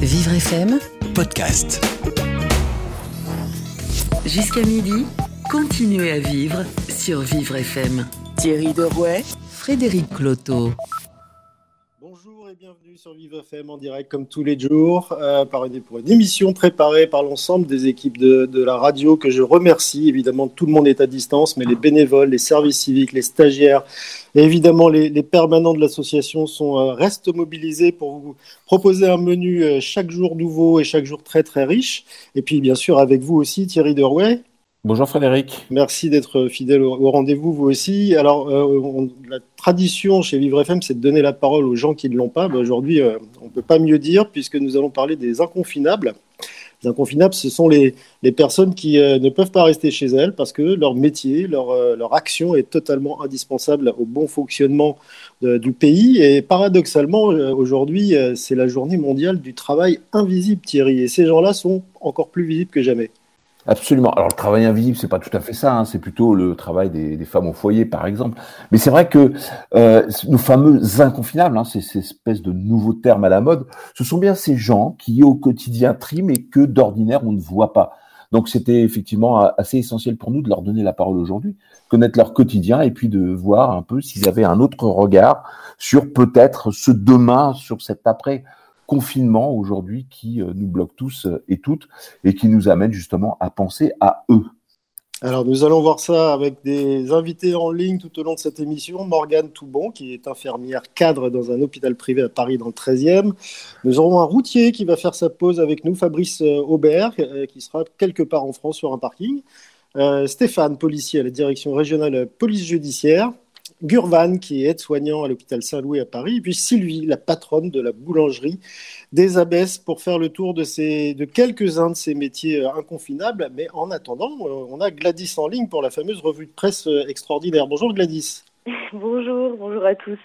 Vivre FM, podcast. jusqu'à midi, continuez à vivre sur Vivre FM. Thierry Derouet, Frédéric Cloteau. Bienvenue sur Vive FM en direct comme tous les jours euh, par une, pour une émission préparée par l'ensemble des équipes de, la radio que je remercie. Évidemment, tout le monde est à distance, mais les bénévoles, les services civiques, les stagiaires et évidemment les, les permanents de l'association sont euh, restent mobilisés pour vous proposer un menu euh, chaque jour nouveau et chaque jour très très riche. Et puis bien sûr avec vous aussi Thierry Derouet. Bonjour Frédéric. Merci d'être fidèle au, rendez-vous, vous aussi. Alors, euh, la tradition chez Vivre FM, c'est de donner la parole aux gens qui ne l'ont pas. Ben, Aujourd'hui, euh, on ne peut pas mieux dire puisque nous allons parler des inconfinables. Les inconfinables, ce sont les, personnes qui euh, ne peuvent pas rester chez elles parce que leur métier, leur, action est totalement indispensable au bon fonctionnement du pays. Et paradoxalement, aujourd'hui, c'est la journée mondiale du travail invisible, Thierry. Et ces gens-là sont encore plus visibles que jamais. Absolument. Alors le travail invisible, c'est pas tout à fait ça. hein. C'est plutôt le travail des, des femmes au foyer, par exemple. Mais c'est vrai que euh, nos fameux inconfinables, hein, ces espèces de nouveaux termes à la mode, ce sont bien ces gens qui au quotidien triment et que d'ordinaire on ne voit pas. Donc c'était effectivement a- assez essentiel pour nous de leur donner la parole aujourd'hui, connaître leur quotidien et puis de voir un peu s'ils avaient un autre regard sur peut-être ce demain, sur cet après confinement aujourd'hui qui euh, nous bloque tous euh, et toutes et qui nous amène justement à penser à eux. Alors, nous allons voir ça avec des invités en ligne tout au long de cette émission. Morgane Toubon, qui est infirmière cadre dans un hôpital privé à Paris dans le 13e. Nous aurons un routier qui va faire sa pause avec nous, Fabrice euh, Aubert, qui sera quelque part en France sur un parking. Stéphane, policier à la direction régionale police judiciaire. Gurvan, qui est aide-soignant à l'hôpital Saint-Louis à Paris. Et puis Sylvie, la patronne de la boulangerie des Abbesses pour faire le tour de, ces, de quelques-uns de ces métiers euh, inconfinables. Mais en attendant, euh, on a Gladys en ligne pour la fameuse revue de presse euh, extraordinaire. Bonjour Gladys. Bonjour, bonjour à tous.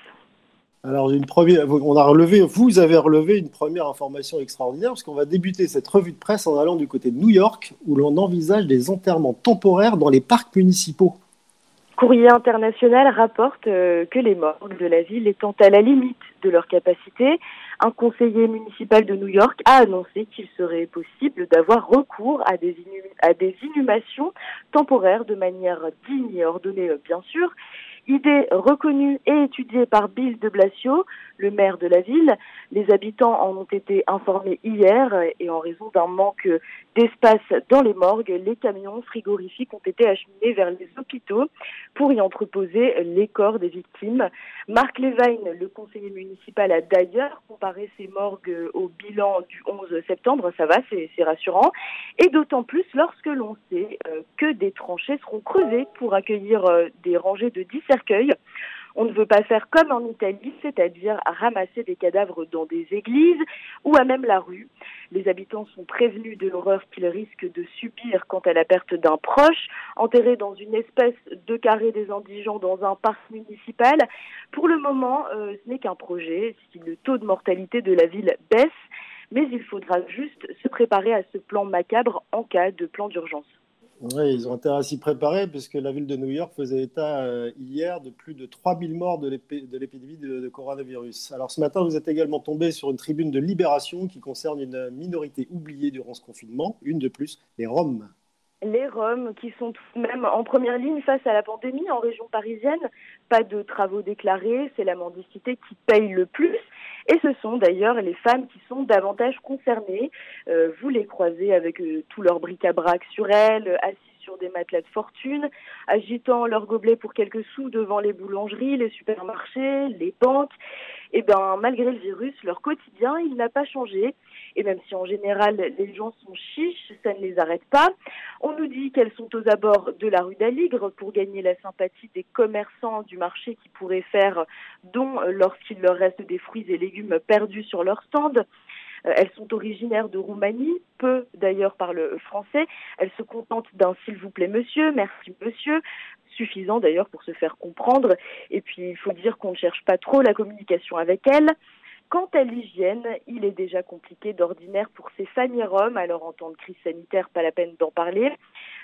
Alors, une première, on a relevé, vous avez relevé une première information extraordinaire parce qu'on va débuter cette revue de presse en allant du côté de New York où l'on envisage des enterrements temporaires dans les parcs municipaux. Courrier international rapporte euh, que les morgues de la ville étant à la limite de leur capacité, un conseiller municipal de New York a annoncé qu'il serait possible d'avoir recours à des, à des inhumations temporaires de manière digne et ordonnée, euh, bien sûr. Idée reconnue et étudiée par Bill de Blasio, le maire de la ville. Les habitants en ont été informés hier et en raison d'un manque d'espace dans les morgues, les camions frigorifiques ont été acheminés vers les hôpitaux pour y entreposer les corps des victimes. Marc Levine, le conseiller municipal, a d'ailleurs comparé ces morgues au bilan du 11 septembre. Ça va, c'est rassurant. Et d'autant plus lorsque l'on sait euh, que des tranchées seront creusées pour accueillir euh, des rangées de 10 On ne veut pas faire comme en Italie, c'est-à-dire ramasser des cadavres dans des églises ou à même la rue. Les habitants sont prévenus de l'horreur qu'ils risquent de subir quant à la perte d'un proche, enterré dans une espèce de carré des indigents dans un parc municipal. Pour le moment, euh, ce n'est qu'un projet. Si le taux de mortalité de la ville baisse, mais il faudra juste se préparer à ce plan macabre en cas de plan d'urgence. Oui, ils ont intérêt à s'y préparer puisque la ville de New York faisait état euh, hier de plus de 3000 morts de l'épidémie de, de coronavirus. Alors ce matin, vous êtes également tombé sur une tribune de libération qui concerne une minorité oubliée durant ce confinement, une de plus, les Roms. Les Roms qui sont tout de même en première ligne face à la pandémie en région parisienne, pas de travaux déclarés, c'est la mendicité qui paye le plus. Et ce sont d'ailleurs les femmes qui sont davantage concernées. Euh, vous les croisez avec euh, tout leur bric-à-brac sur elles, sur des matelas de fortune, agitant leurs gobelets pour quelques sous devant les boulangeries, les supermarchés, les banques. Et ben malgré le virus, leur quotidien, n'a pas changé. Et même si en général les gens sont chiches, ça ne les arrête pas. On nous dit qu'elles sont aux abords de la rue d'Aligre pour gagner la sympathie des commerçants du marché qui pourraient faire don lorsqu'il leur reste des fruits et légumes perdus sur leur stand. Euh, Elles sont originaires de Roumanie, peu d'ailleurs parlent français. Elles se contentent d'un s'il vous plaît monsieur, merci monsieur, suffisant d'ailleurs pour se faire comprendre. Et puis il faut dire qu'on ne cherche pas trop la communication avec elles. Quant à l'hygiène, il est déjà compliqué d'ordinaire pour ces familles roms, alors en temps de crise sanitaire, pas la peine d'en parler.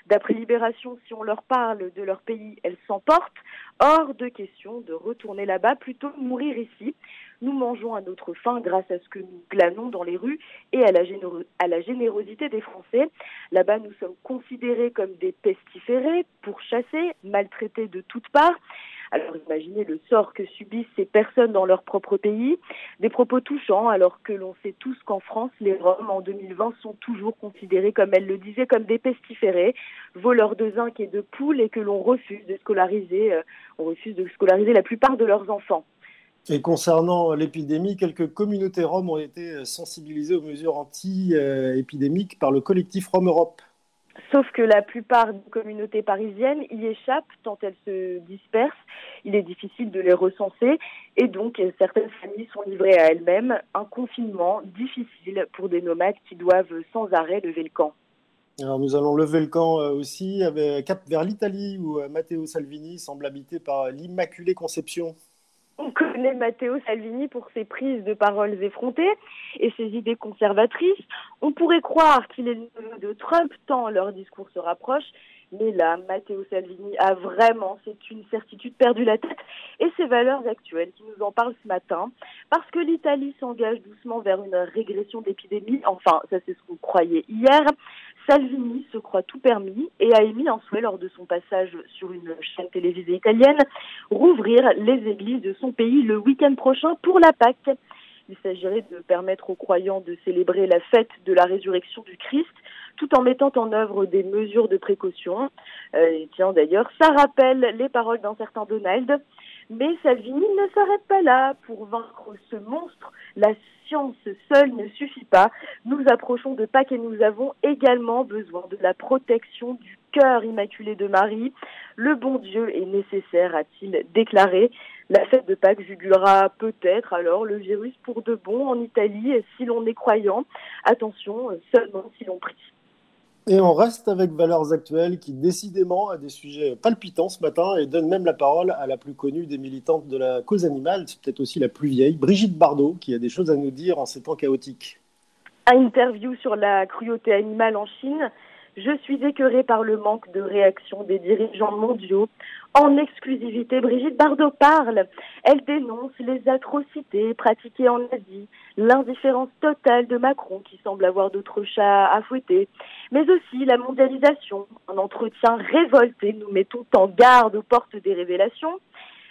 D'après Libération, si on leur parle de leur pays, elles s'emportent. Hors de question de retourner là-bas, plutôt mourir ici. Nous mangeons à notre faim grâce à ce que nous glanons dans les rues et à la, générosité des Français. Là-bas, nous sommes considérés comme des pestiférés, pourchassés, maltraités de toutes parts. Alors imaginez le sort que subissent ces personnes dans leur propre pays. Des propos touchants alors que l'on sait tous qu'en France, les Roms en 2020 sont toujours considérés, comme elle le disait, comme des pestiférés, voleurs de zinc et de poules et que l'on refuse de scolariser, euh, on refuse de scolariser la plupart de leurs enfants. Et concernant l'épidémie, quelques communautés roms ont été sensibilisées aux mesures anti-épidémiques par le collectif Rome Europe. Sauf que la plupart des communautés parisiennes y échappent tant elles se dispersent. Il est difficile de les recenser et donc certaines familles sont livrées à elles-mêmes. Un confinement difficile pour des nomades qui doivent sans arrêt lever le camp. Alors nous allons lever le camp euh, aussi avec cap vers l'Italie où euh, Matteo Salvini semble habité par l'Immaculée Conception. On connaît Matteo Salvini pour ses prises de paroles effrontées et ses idées conservatrices. On pourrait croire qu'il est le de Trump tant leur discours se rapproche. Mais là, Matteo Salvini a vraiment, c'est une certitude, perdu la tête. Et ses valeurs actuelles qui nous en parlent ce matin. Parce que l'Italie s'engage doucement vers une régression d'épidémie. Enfin, ça c'est ce qu'on croyait hier. Salvini se croit tout permis et a émis un souhait lors de son passage sur une chaîne télévisée italienne, rouvrir les églises de son pays le week-end prochain pour la Pâque. Il s'agirait de permettre aux croyants de célébrer la fête de la résurrection du Christ tout en mettant en œuvre des mesures de précaution. Euh, et tiens d'ailleurs, ça rappelle les paroles d'un certain Donald. Mais Salvini ne s'arrête pas là. Pour vaincre ce monstre, la science seule ne suffit pas. Nous approchons de Pâques et nous avons également besoin de la protection du cœur immaculé de Marie. Le bon Dieu est nécessaire, a-t-il déclaré. La fête de Pâques jugulera peut-être alors le virus pour de bon en Italie si l'on est croyant. Attention, seulement si l'on prie. Et on reste avec Valeurs Actuelles qui décidément a des sujets palpitants ce matin et donne même la parole à la plus connue des militantes de la cause animale, c'est peut-être aussi la plus vieille, Brigitte Bardot, qui a des choses à nous dire en ces temps chaotiques. Interview sur la cruauté animale en Chine. Je suis écœurée par le manque de réaction des dirigeants mondiaux. En exclusivité, Brigitte Bardot parle. Elle dénonce les atrocités pratiquées en Asie, l'indifférence totale de Macron qui semble avoir d'autres chats à fouetter, mais aussi la mondialisation. Un entretien révolté, nous mettons en garde aux portes des révélations.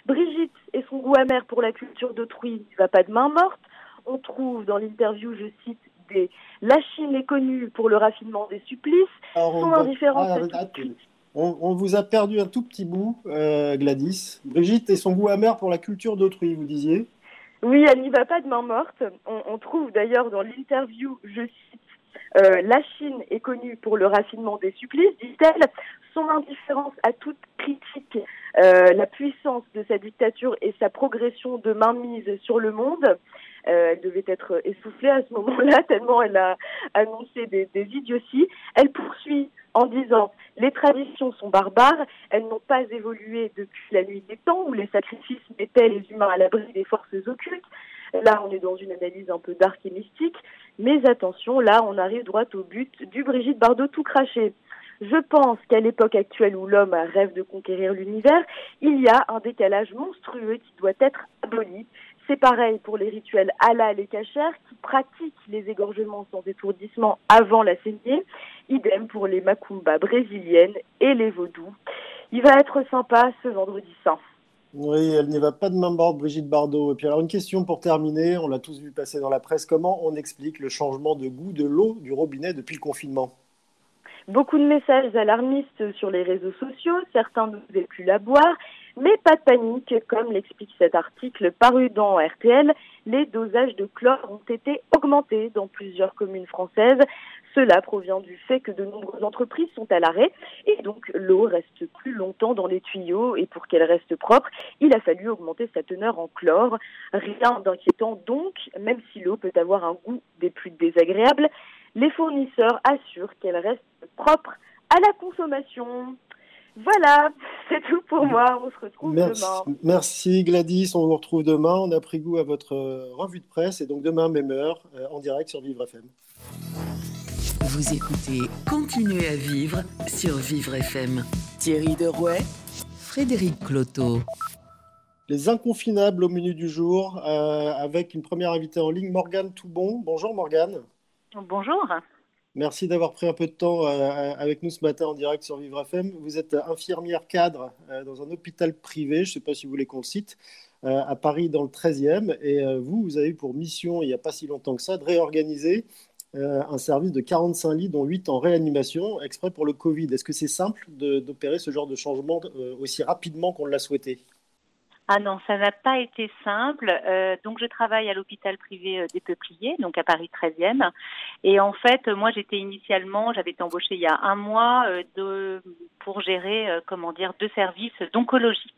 Brigitte et son goût amer pour la culture d'autrui ne va pas de main morte. On trouve dans l'interview, je cite, des La Chine est connue pour le raffinement des supplices, son indifférence à on, vous a perdu un tout petit bout, euh, Gladys. Brigitte et son goût amer pour la culture d'autrui, vous disiez Oui, elle n'y va pas de main morte. On, trouve d'ailleurs dans l'interview, je cite, euh, La Chine est connue pour le raffinement des supplices, dit-elle. Son indifférence à toute critique, euh, la puissance de sa dictature et sa progression de mainmise sur le monde. elle devait être essoufflée à ce moment-là, tellement elle a annoncé des, des idioties. Elle poursuit en disant les traditions sont barbares, elles n'ont pas évolué depuis la nuit des temps où les sacrifices mettaient les humains à l'abri des forces occultes. Là, on est dans une analyse un peu dark et mystique, mais attention, là, on arrive droit au but du Brigitte Bardot tout craché. Je pense qu'à l'époque actuelle où l'homme rêve de conquérir l'univers, il y a un décalage monstrueux qui doit être aboli. C'est pareil pour les rituels halal et cachers qui pratiquent les égorgements sans étourdissement avant la saignée. Idem pour les macumbas brésiliennes et les vaudous. Il va être sympa ce vendredi saint. Oui, elle n'y va pas de main morte, Brigitte Bardot. Et puis alors une question pour terminer, on l'a tous vu passer dans la presse, comment on explique le changement de goût de l'eau du robinet depuis le confinement? Beaucoup de messages alarmistes sur les réseaux sociaux, certains ne pouvaient plus la boire, mais pas de panique, comme l'explique cet article paru dans RTL, les dosages de chlore ont été augmentés dans plusieurs communes françaises. Cela provient du fait que de nombreuses entreprises sont à l'arrêt et donc l'eau reste plus longtemps dans les tuyaux et pour qu'elle reste propre, il a fallu augmenter sa teneur en chlore. Rien d'inquiétant donc, même si l'eau peut avoir un goût des plus désagréables, les fournisseurs assurent qu'elle reste propre à la consommation. Voilà, c'est tout pour moi. On se retrouve demain. Merci Gladys, on vous retrouve demain. On a pris goût à votre euh, revue de presse et donc demain, même heure, euh, en direct sur Vivre FM. Vous écoutez Continuez à vivre sur Vivre FM. Thierry Derouet, Frédéric Cloteau. Les inconfinables au menu du jour, avec une première invitée en ligne, Morgane Toubon. Bonjour Morgane. Bonjour. Merci d'avoir pris un peu de temps avec nous ce matin en direct sur Vivre FM. Vous êtes infirmière cadre dans un hôpital privé, je ne sais pas si vous voulez qu'on le cite, à Paris dans le 13e. Et vous, vous avez eu pour mission, il n'y a pas si longtemps que ça, de réorganiser euh, un service de 45 lits, dont 8 en réanimation, exprès pour le Covid. Est-ce que c'est simple d'opérer ce genre de changement euh, aussi rapidement qu'on l'a souhaité? Ah non, ça n'a pas été simple. Euh, donc je travaille à l'hôpital privé des Peupliers, donc à Paris 13e. Et en fait, moi j'étais initialement, j'avais été embauchée il y a un mois pour gérer, comment dire, deux services d'oncologie.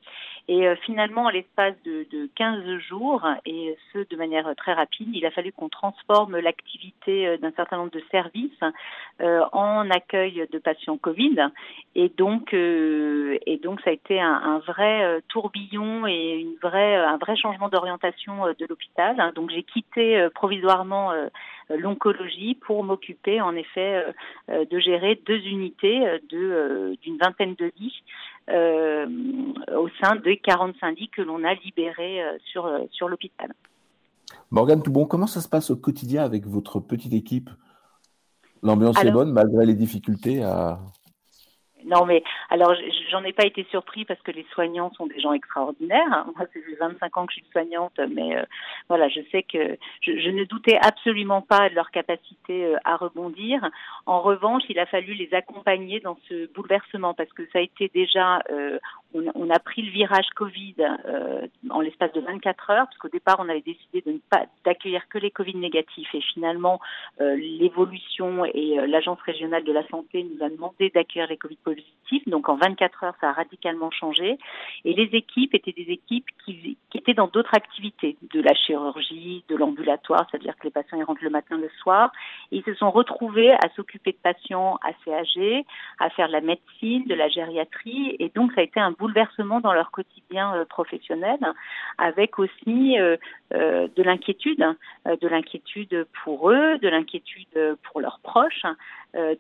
Et euh, finalement, en l'espace de, de 15 jours, et ce de manière très rapide, il a fallu qu'on transforme l'activité euh, d'un certain nombre de services euh, en accueil de patients Covid. Et donc, et donc, ça a été un, un vrai tourbillon et une vraie, un vrai changement d'orientation de l'hôpital. Donc, j'ai quitté provisoirement l'oncologie pour m'occuper en effet de gérer deux unités d'une vingtaine de lits euh, au sein des 45 lits que l'on a libérés euh, sur, euh, sur l'hôpital. Morgane Toubon, comment ça se passe au quotidien avec votre petite équipe? L'ambiance est bonne malgré les difficultés à, non, mais alors j'en ai pas été surpris parce que les soignants sont des gens extraordinaires. Moi, c'est 25 ans que je suis soignante, mais euh, voilà, je sais que je, ne doutais absolument pas de leur capacité euh, à rebondir. En revanche, il a fallu les accompagner dans ce bouleversement parce que ça a été déjà, euh, on, a pris le virage Covid en l'espace de 24 heures, parce qu'au départ, on avait décidé de ne pas d'accueillir que les Covid négatifs et finalement, l'évolution et l'agence régionale de la santé nous a demandé d'accueillir les Covid positifs donc en 24 heures, ça a radicalement changé. Et les équipes étaient des équipes qui, étaient dans d'autres activités, de la chirurgie, de l'ambulatoire, c'est-à-dire que les patients ils rentrent le matin, le soir. Ils se sont retrouvés à s'occuper de patients assez âgés, à faire de la médecine, de la gériatrie. Et donc ça a été un bouleversement dans leur quotidien euh, professionnel, avec aussi euh, euh, de l'inquiétude, de l'inquiétude pour eux, de l'inquiétude pour leurs proches.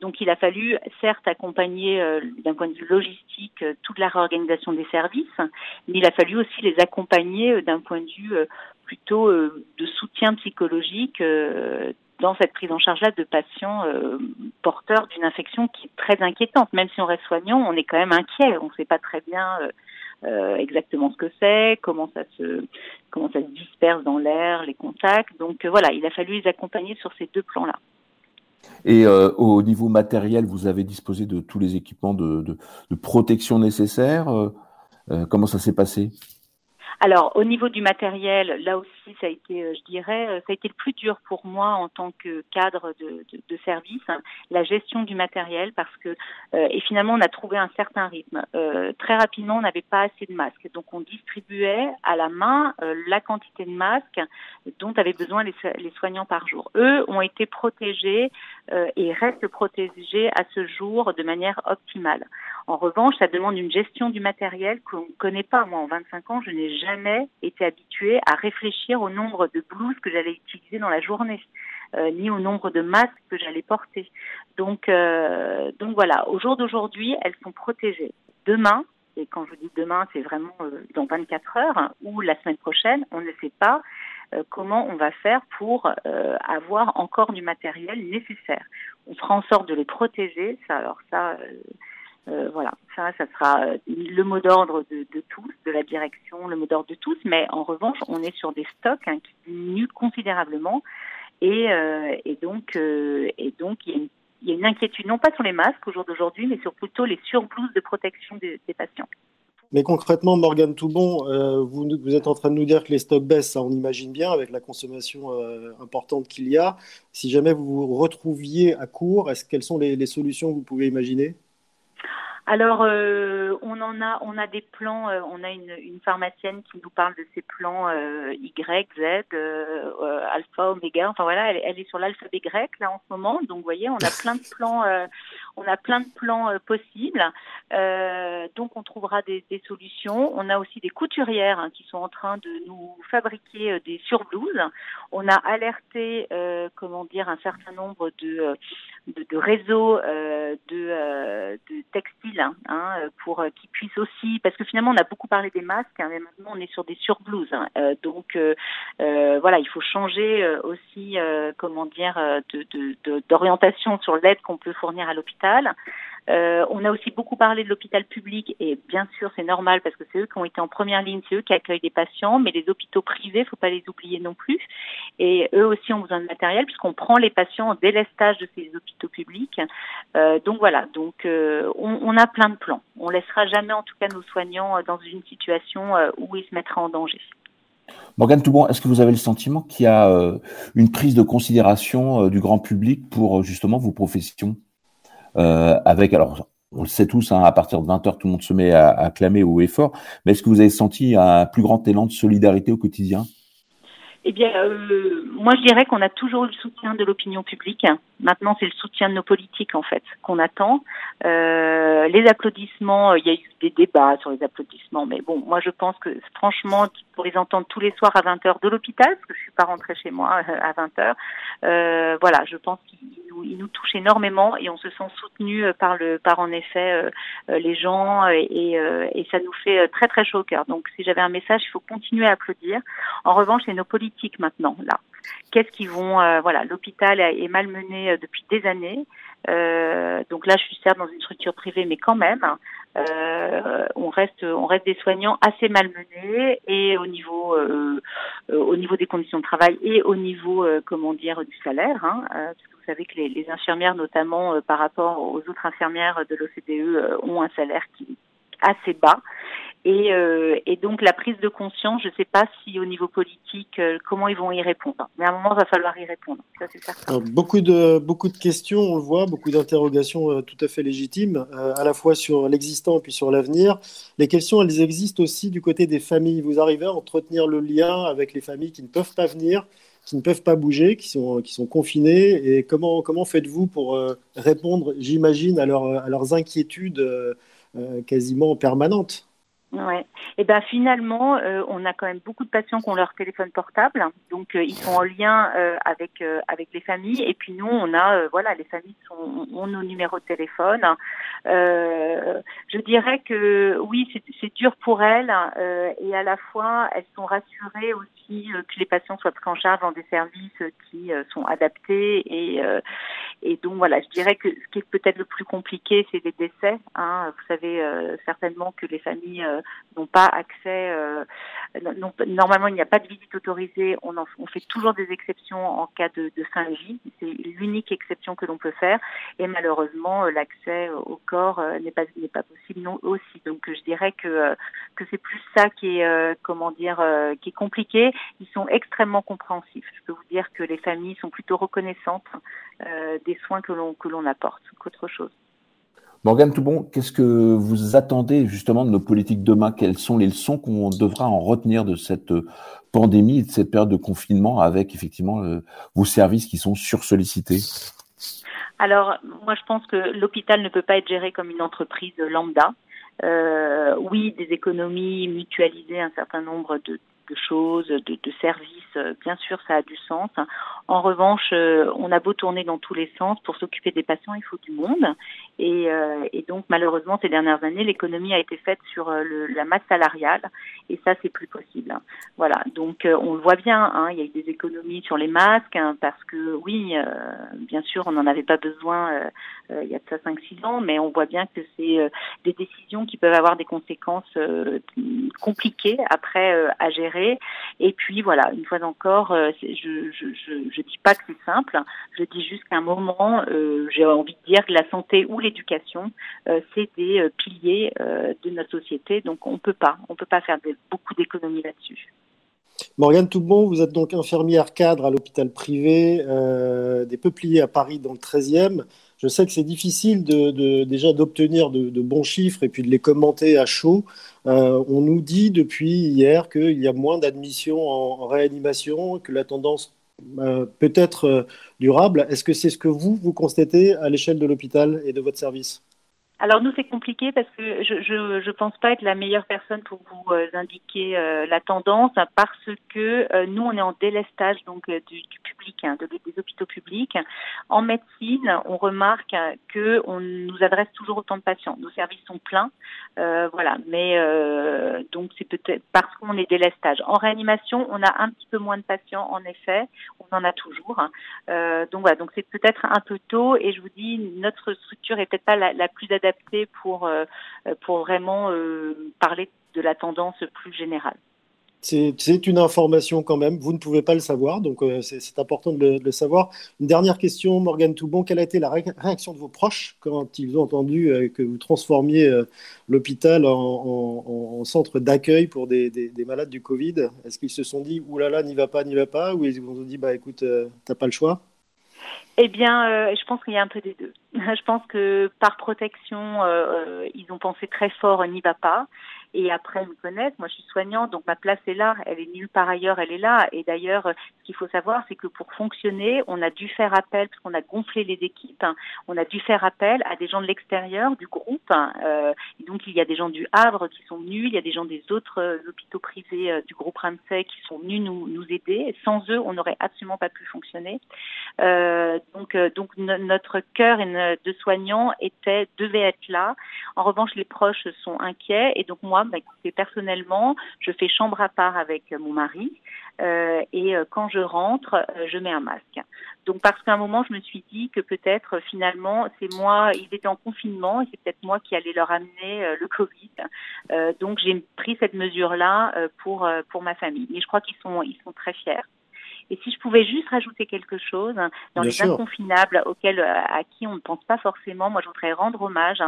Donc il a fallu certes accompagner d'un point de vue logistique toute la réorganisation des services, mais il a fallu aussi les accompagner d'un point de vue plutôt de soutien psychologique dans cette prise en charge-là de patients porteurs d'une infection qui est très inquiétante. Même si on reste soignant, on est quand même inquiet. On ne sait pas très bien exactement ce que c'est, comment ça se comment ça se disperse dans l'air, les contacts. Donc voilà, il a fallu les accompagner sur ces deux plans-là. Et euh, au niveau matériel, vous avez disposé de tous les équipements de, de, protection nécessaires. Euh, euh, comment ça s'est passé? Alors, au niveau du matériel, là aussi, ça a été, euh, je dirais, euh, ça a été le plus dur pour moi en tant que cadre de, service, hein, la gestion du matériel, parce que, euh, et finalement, on a trouvé un certain rythme. très rapidement, on n'avait pas assez de masques, donc on distribuait à la main la quantité de masques dont avaient besoin les, les, soignants par jour. Eux ont été protégés et restent protégés à ce jour de manière optimale. En revanche, ça demande une gestion du matériel qu'on ne connaît pas. Moi, en 25 ans, je n'ai jamais été habituée à réfléchir au nombre de blouses que j'allais utiliser dans la journée. Euh, ni au nombre de masques que j'allais porter. Donc, euh, donc voilà, au jour d'aujourd'hui, elles sont protégées. Demain, et quand je dis demain, c'est vraiment euh, dans 24 heures ou la semaine prochaine, on ne sait pas comment on va faire pour avoir encore du matériel nécessaire. On fera en sorte de les protéger. Ça, alors ça, euh, voilà, ça, ça sera euh, le mot d'ordre de, tous, de la direction, le mot d'ordre de tous. Mais en revanche, on est sur des stocks hein, qui diminuent considérablement, et, euh, donc, il y, a une, inquiétude non pas sur les masques au jour d'aujourd'hui, mais sur plutôt les surblouses de protection des, patients. Mais concrètement, Morgane Toubon, vous, êtes en train de nous dire que les stocks baissent, ça on imagine bien avec la consommation importante qu'il y a. Si jamais vous vous retrouviez à court, quelles sont les solutions que vous pouvez imaginer? Alors, euh, on en a, on a des plans. Euh, on a une, une, pharmacienne qui nous parle de ces plans euh, Y, Z, euh, alpha, oméga. Enfin voilà, elle, elle est sur l'alphabet grec là en ce moment. Donc, vous voyez, on a plein de plans. On a plein de plans possibles. donc, on trouvera des, solutions. On a aussi des couturières hein, qui sont en train de nous fabriquer des surblouses. On a alerté, comment dire, un certain nombre de de, réseaux de, de textiles hein, hein pour qu'ils puissent aussi, parce que finalement on a beaucoup parlé des masques, mais maintenant on est sur des surblouses. Donc voilà, il faut changer aussi, comment dire, d'orientation sur l'aide qu'on peut fournir à l'hôpital. Euh, on a aussi beaucoup parlé de l'hôpital public et bien sûr c'est normal parce que c'est eux qui ont été en première ligne, c'est eux qui accueillent des patients, mais les hôpitaux privés, faut pas les oublier non plus. Et eux aussi ont besoin de matériel puisqu'on prend les patients en délestage de ces hôpitaux publics. Euh, donc voilà, donc euh, on, a plein de plans. On laissera jamais en tout cas nos soignants dans une situation où ils se mettraient en danger. Morgane Toubon, est-ce que vous avez le sentiment qu'il y a une prise de considération du grand public pour justement vos professions? Avec, alors, on le sait tous, hein, à partir de 20h, tout le monde se met à, à clamer au effort, mais est-ce que vous avez senti un plus grand élan de solidarité au quotidien? Eh bien, euh, moi, je dirais qu'on a toujours eu le soutien de l'opinion publique. Maintenant, c'est le soutien de nos politiques, en fait, qu'on attend. Euh, les applaudissements, il y a eu des débats sur les applaudissements, mais bon, moi, je pense que, franchement, pour les entendre tous les soirs à 20h de l'hôpital, parce que je suis pas rentrée chez moi euh, à 20h, euh, voilà, je pense qu'ils nous, touchent énormément et on se sent soutenu euh, par le, par en effet euh, les gens et, et, et ça nous fait très très chaud au cœur. Donc, si j'avais un message, il faut continuer à applaudir. En revanche, c'est nos politiques maintenant là. Qu'est-ce qu'ils vont euh, Voilà, l'hôpital est malmené euh, depuis des années. Euh, donc là, je suis certes dans une structure privée, mais quand même, on reste, on reste des soignants assez malmenés et au niveau, au niveau des conditions de travail et au niveau, comment dire, du salaire. Hein, vous savez que les, les infirmières, notamment par rapport aux autres infirmières de l'OCDE, ont un salaire qui assez bas et, euh, et, donc la prise de conscience, je ne sais pas si au niveau politique, euh, comment ils vont y répondre. Mais à un moment, il va falloir y répondre. Beaucoup, de, beaucoup de questions, on le voit, beaucoup d'interrogations euh, tout à fait légitimes, à la fois sur l'existant et puis sur l'avenir. Les questions, elles existent aussi du côté des familles. Vous arrivez à entretenir le lien avec les familles qui ne peuvent pas venir, qui ne peuvent pas bouger, qui sont, qui sont confinées. Et comment, comment faites-vous pour répondre, j'imagine, à, leur, à leurs inquiétudes quasiment permanentes? Ouais. Et ben finalement, euh, on a quand même beaucoup de patients qui ont leur téléphone portable, donc euh, ils sont en lien euh, avec avec les familles. Et puis nous, on a voilà, les familles sont, ont nos numéros de téléphone. je dirais que oui, c'est dur pour elles, et à la fois elles sont rassurées aussi que les patients soient pris en charge dans des services qui sont adaptés. Et et donc voilà, je dirais que ce qui est peut-être le plus compliqué, c'est les décès. Hein. Vous savez certainement que les familles n'ont pas accès. Euh, normalement, il n'y a pas de visite autorisée. On, on fait toujours des exceptions en cas de, de fin de vie. C'est l'unique exception que l'on peut faire. Et malheureusement, euh, l'accès au corps euh, n'est pas n'est pas possible non aussi. Donc, je dirais que que c'est plus ça qui est comment dire qui est compliqué. Ils sont extrêmement compréhensifs. Je peux vous dire que les familles sont plutôt reconnaissantes des soins que l'on que l'on apporte qu'autre chose. Morgane Toubon, qu'est-ce que vous attendez justement de nos politiques demain? Quelles sont les leçons qu'on devra en retenir de cette euh, pandémie et de cette période de confinement avec effectivement euh, vos services qui sont sursollicités? Alors, moi, je pense que l'hôpital ne peut pas être géré comme une entreprise lambda. Euh, oui, des économies, mutualiser un certain nombre de, de choses, de, de, services, euh, bien sûr, ça a du sens. En revanche, euh, on a beau tourner dans tous les sens, pour s'occuper des patients, il faut du monde. Et, euh, donc, malheureusement, ces dernières années, l'économie a été faite sur la masse salariale, et ça, c'est plus possible. Voilà, donc on le voit bien, hein, il y a eu des économies sur les masques, hein, parce que oui, bien sûr, on n'en avait pas besoin il y a de ça 5-6 ans, mais on voit bien que c'est des décisions qui peuvent avoir des conséquences compliquées après à gérer et puis voilà, une fois encore, euh, je, je, dis pas que c'est simple, je dis juste qu'à un moment, euh, j'ai envie de dire que la santé ou l'éducation, euh, c'est des piliers de notre société, donc on peut pas, on peut pas faire beaucoup d'économies là-dessus. Morgane Toubon, vous êtes donc infirmière cadre à l'hôpital privé des Peupliers à Paris dans le 13e. Je sais que c'est difficile de, déjà d'obtenir de, bons chiffres et puis de les commenter à chaud. Euh, on nous dit depuis hier qu'il y a moins d'admissions en, réanimation, que la tendance euh, peut être euh, durable. Est-ce que c'est ce que vous, vous constatez à l'échelle de l'hôpital et de votre service? Alors nous c'est compliqué parce que je, je pense pas être la meilleure personne pour vous euh, indiquer euh, la tendance parce que euh, nous on est en délestage donc du, public, hein, des hôpitaux publics. En médecine, on remarque que on nous adresse toujours autant de patients. Nos services sont pleins, voilà. Mais donc c'est peut-être parce qu'on est délestage. En réanimation, on a un petit peu moins de patients en effet. On en a toujours. Hein. donc voilà. Donc c'est peut-être un peu tôt et je vous dis notre structure est peut-être pas la plus adaptée pour, euh, pour vraiment euh, parler de la tendance plus générale. C'est une information quand même, vous ne pouvez pas le savoir, donc euh, c'est important de le, savoir. Une dernière question, Morgane Toubon, quelle a été la réaction de vos proches quand ils ont entendu que vous transformiez l'hôpital en, centre d'accueil pour des, malades du Covid? Est-ce qu'ils se sont dit, oulala, n'y va pas, n'y va pas, ou ils vous ont dit, bah écoute, t'as pas le choix? Eh bien, euh, je pense qu'il y a un peu des deux. Je pense que par protection, euh, euh, ils ont pensé très fort, n'y va pas. Et après, me connaissent. Moi, je suis soignante, donc ma place est là. Elle est nulle part ailleurs, elle est là. Et d'ailleurs, ce qu'il faut savoir, c'est que pour fonctionner, on a dû faire appel, parce qu'on a gonflé les équipes, hein, on a dû faire appel à des gens de l'extérieur, du groupe. Hein, euh, et donc, il y a des gens du Havre qui sont venus, il y a des gens des autres euh, hôpitaux privés euh, du groupe Ramsay qui sont venus nous, nous aider. sans eux, on n'aurait absolument pas pu fonctionner. donc, donc notre cœur de soignants était devait être là. En revanche, les proches sont inquiets. Et donc, moi, bah, personnellement, je fais chambre à part avec mon mari euh, et euh, quand je rentre, euh, je mets un masque. Donc parce qu'à un moment, je me suis dit que peut-être finalement, c'est moi, ils étaient en confinement et c'est peut-être moi qui allais leur amener le Covid. donc j'ai pris cette mesure-là pour pour ma famille. Mais je crois qu'ils sont ils sont très fiers. Et si je pouvais juste rajouter quelque chose dans les inconfinables auxquels euh, à qui on ne pense pas forcément, moi je voudrais rendre hommage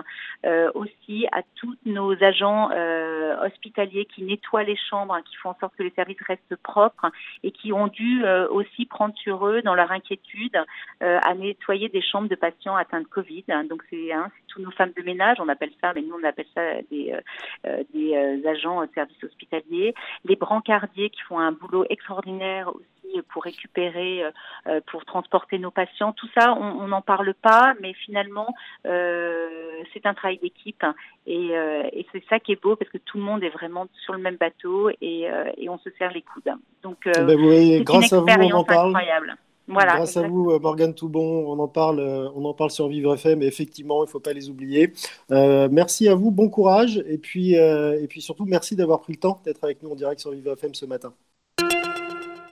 euh, aussi à tous nos agents euh, hospitaliers qui nettoient les chambres, hein, qui font en sorte que les services restent propres et qui ont dû euh, aussi prendre sur eux dans leur inquiétude euh, à nettoyer des chambres de patients atteints de Covid. Donc c'est hein, tous nos femmes de ménage, on appelle ça, mais nous on appelle ça des, des agents de services hospitaliers, les brancardiers qui font un boulot extraordinaire aussi pour récupérer, euh, euh, pour transporter nos patients. Tout ça, on n'en parle pas, mais finalement, euh, c'est un travail d'équipe et, c'est ça qui est beau parce que tout le monde est vraiment sur le même bateau et, on se serre les coudes. Donc, ben, c'est grâce une expérience à vous, incroyable. Voilà, Grâce à vous, Morgane Toubon, on en parle, on en parle sur Vivre FM, mais effectivement, il ne faut pas les oublier. merci à vous, bon courage, et puis, et puis surtout, merci d'avoir pris le temps d'être avec nous en direct sur Vivre FM ce matin.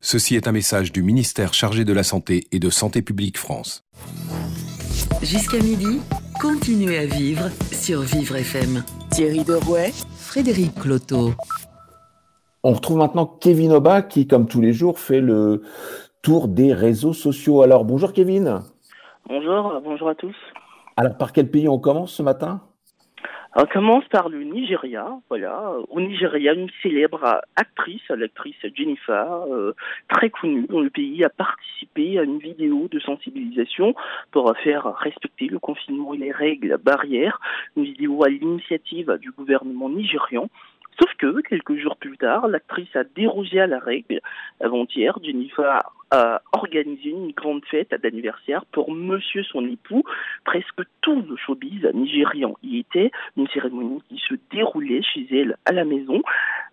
Ceci est un message du ministère chargé de la Santé et de Santé publique France. Jusqu'à midi, continuez à vivre sur Vivre FM. Thierry Derouet, Frédéric Cloteau. On retrouve maintenant Kevin Oba qui, comme tous les jours, fait le tour des réseaux sociaux. Alors, bonjour Kevin. Bonjour, bonjour à tous. Alors, par quel pays on commence ce matin? On commence par le Nigeria. Voilà, au Nigeria, une célèbre actrice, l'actrice Jennifer, euh, très connue dans le pays, a participé à une vidéo de sensibilisation pour faire respecter le confinement et les règles barrières. Une vidéo à l'initiative du gouvernement nigérian. Sauf que, quelques jours plus tard, l'actrice a dérogé à la règle. Avant-hier, Jennifer organisé une grande fête d'anniversaire pour monsieur son époux. Presque tout le showbiz nigérian y était. Une cérémonie qui se déroulait chez elle à la maison.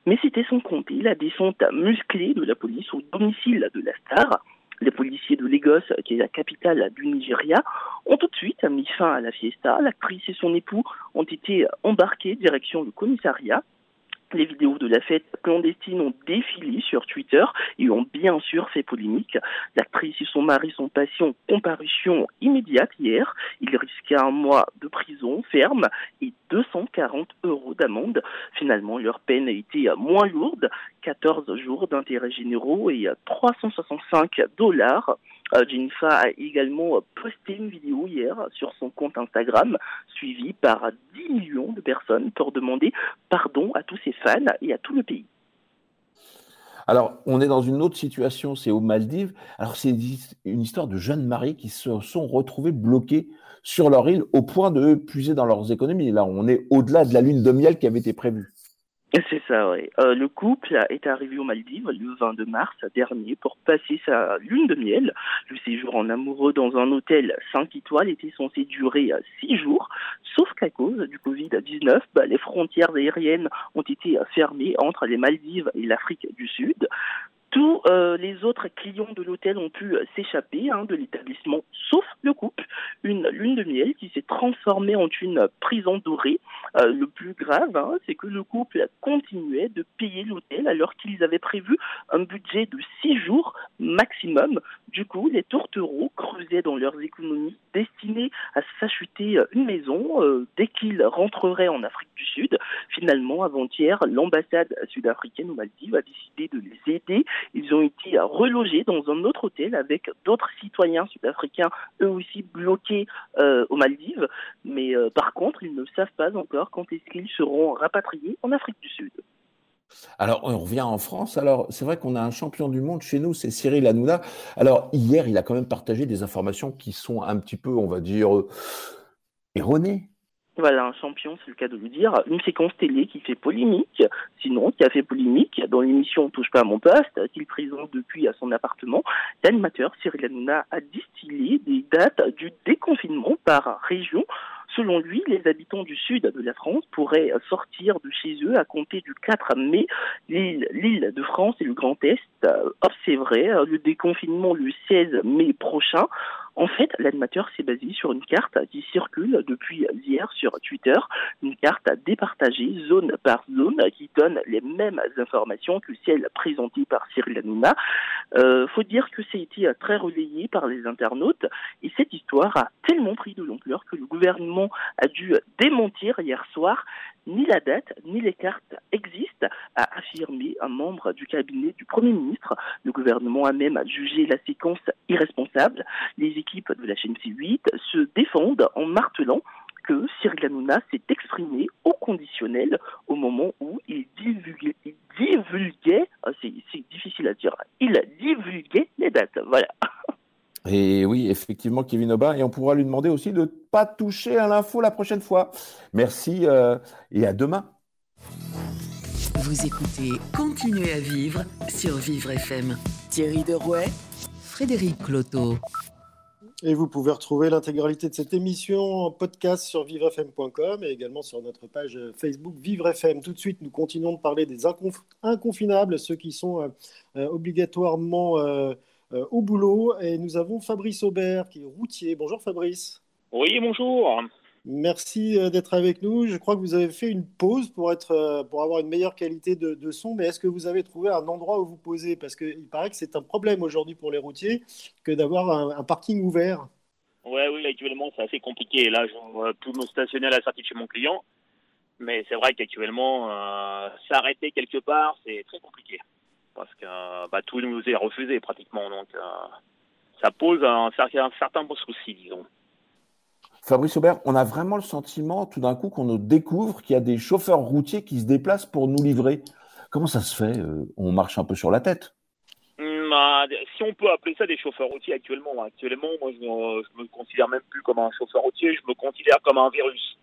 Mais c'était sans compter la descente musclée de la police au domicile de la star. Les policiers de Lagos, qui est la capitale du Nigeria, ont tout de suite mis fin à la fiesta. L'actrice et son époux ont été embarqués direction le commissariat. Les vidéos de la fête clandestine ont défilé sur Twitter et ont bien sûr fait polémique. L'actrice et son mari sont passés en comparution immédiate hier. Ils risquaient un mois de prison ferme et 240 euros d'amende. Finalement, leur peine a été moins lourde, 14 jours d'intérêt généraux et 365 dollars. Jennifer a également posté une vidéo hier sur son compte Instagram, suivie par 10 millions de personnes pour demander pardon à tous ses fans et à tout le pays. Alors, on est dans une autre situation, c'est aux Maldives. Alors, c'est une histoire de jeunes mariés qui se sont retrouvés bloqués sur leur île au point de puiser dans leurs économies. Là, on est au-delà de la lune de miel qui avait été prévue. C'est ça, oui. Euh, le couple est arrivé aux Maldives le 22 mars dernier pour passer sa lune de miel. Le séjour en amoureux dans un hôtel 5 étoiles était censé durer 6 jours, sauf qu'à cause du Covid-19, bah, les frontières aériennes ont été fermées entre les Maldives et l'Afrique du Sud. Tous euh, les autres clients de l'hôtel ont pu s'échapper hein, de l'établissement, sauf le couple. Une lune de miel qui s'est transformée en une prison dorée. Euh, le plus grave, hein, c'est que le couple continuait de payer l'hôtel alors qu'ils avaient prévu un budget de six jours maximum. Du coup, les tourtereaux creusaient dans leurs économies destinées à s'acheter une maison euh, dès qu'ils rentreraient en Afrique du Sud. Finalement, avant-hier, l'ambassade sud-africaine aux Maldives a décidé de les aider ils ont été relogés dans un autre hôtel avec d'autres citoyens sud-africains, eux aussi bloqués euh, aux Maldives. Mais euh, par contre, ils ne savent pas encore quand est-ce qu'ils seront rapatriés en Afrique du Sud. Alors, on revient en France. Alors, c'est vrai qu'on a un champion du monde chez nous, c'est Cyril Hanouna. Alors, hier, il a quand même partagé des informations qui sont un petit peu, on va dire, euh, erronées. Voilà, un champion, c'est le cas de le dire. Une séquence télé qui fait polémique, sinon qui a fait polémique dans l'émission Touche pas à mon poste, qu'il présente depuis à son appartement? L'animateur Cyril Hanouna a distillé des dates du déconfinement par région. Selon lui, les habitants du sud de la France pourraient sortir de chez eux à compter du 4 mai. L'île de France et le Grand Est observeraient le déconfinement le 16 mai prochain. En fait, l'animateur s'est basé sur une carte qui circule depuis hier sur Twitter, une carte départagée zone par zone qui donne les mêmes informations que celles présentées par Cyril Hanouna. Euh, faut dire que ça a été très relayé par les internautes et cette histoire a tellement pris de l'ampleur que le gouvernement a dû démentir hier soir ni la date ni les cartes existent, a affirmé un membre du cabinet du Premier ministre. Le gouvernement a même jugé la séquence irresponsable. Équipes de la chaîne C8 se défendent en martelant que Cyril Hanouna s'est exprimé au conditionnel au moment où il divulguait, il divulguait ah, c'est difficile à dire, il divulguait les dates. Voilà. Et oui, effectivement, Kevin Aubin, et on pourra lui demander aussi de ne pas toucher à l'info la prochaine fois. Merci euh, et à demain. Vous écoutez Continuez à vivre sur Vivre FM. Thierry Derouet, Frédéric Cloteau. Et vous pouvez retrouver l'intégralité de cette émission en podcast sur vivrefm.com et également sur notre page Facebook Vivre FM. Tout de suite, nous continuons de parler des inconfinables, ceux qui sont euh, euh, obligatoirement euh, au boulot. Et nous avons Fabrice Aubert, qui est routier. Bonjour Fabrice. Oui, bonjour. Merci euh, d'être avec nous. Je crois que vous avez fait une pause pour, être, euh, pour avoir une meilleure qualité de, son, mais est-ce que vous avez trouvé un endroit où vous posez Parce qu'il paraît que c'est un problème aujourd'hui pour les routiers que d'avoir un, parking ouvert. Ouais, oui, actuellement c'est assez compliqué. Là, je tout me stationner à la sortie de chez mon client. Mais c'est vrai qu'actuellement, s'arrêter quelque part, c'est très compliqué parce que bah, tout nous est refusé pratiquement. Donc euh, ça pose un, un certain souci, disons. Fabrice Aubert, on a vraiment le sentiment tout d'un coup qu'on nous découvre qu'il y a des chauffeurs routiers qui se déplacent pour nous livrer. Comment ça se fait euh, On marche un peu sur la tête? Hmm, bah, si on peut appeler ça des chauffeurs routiers actuellement, actuellement, moi je me, me considère même plus comme un chauffeur routier, je me considère comme un virus.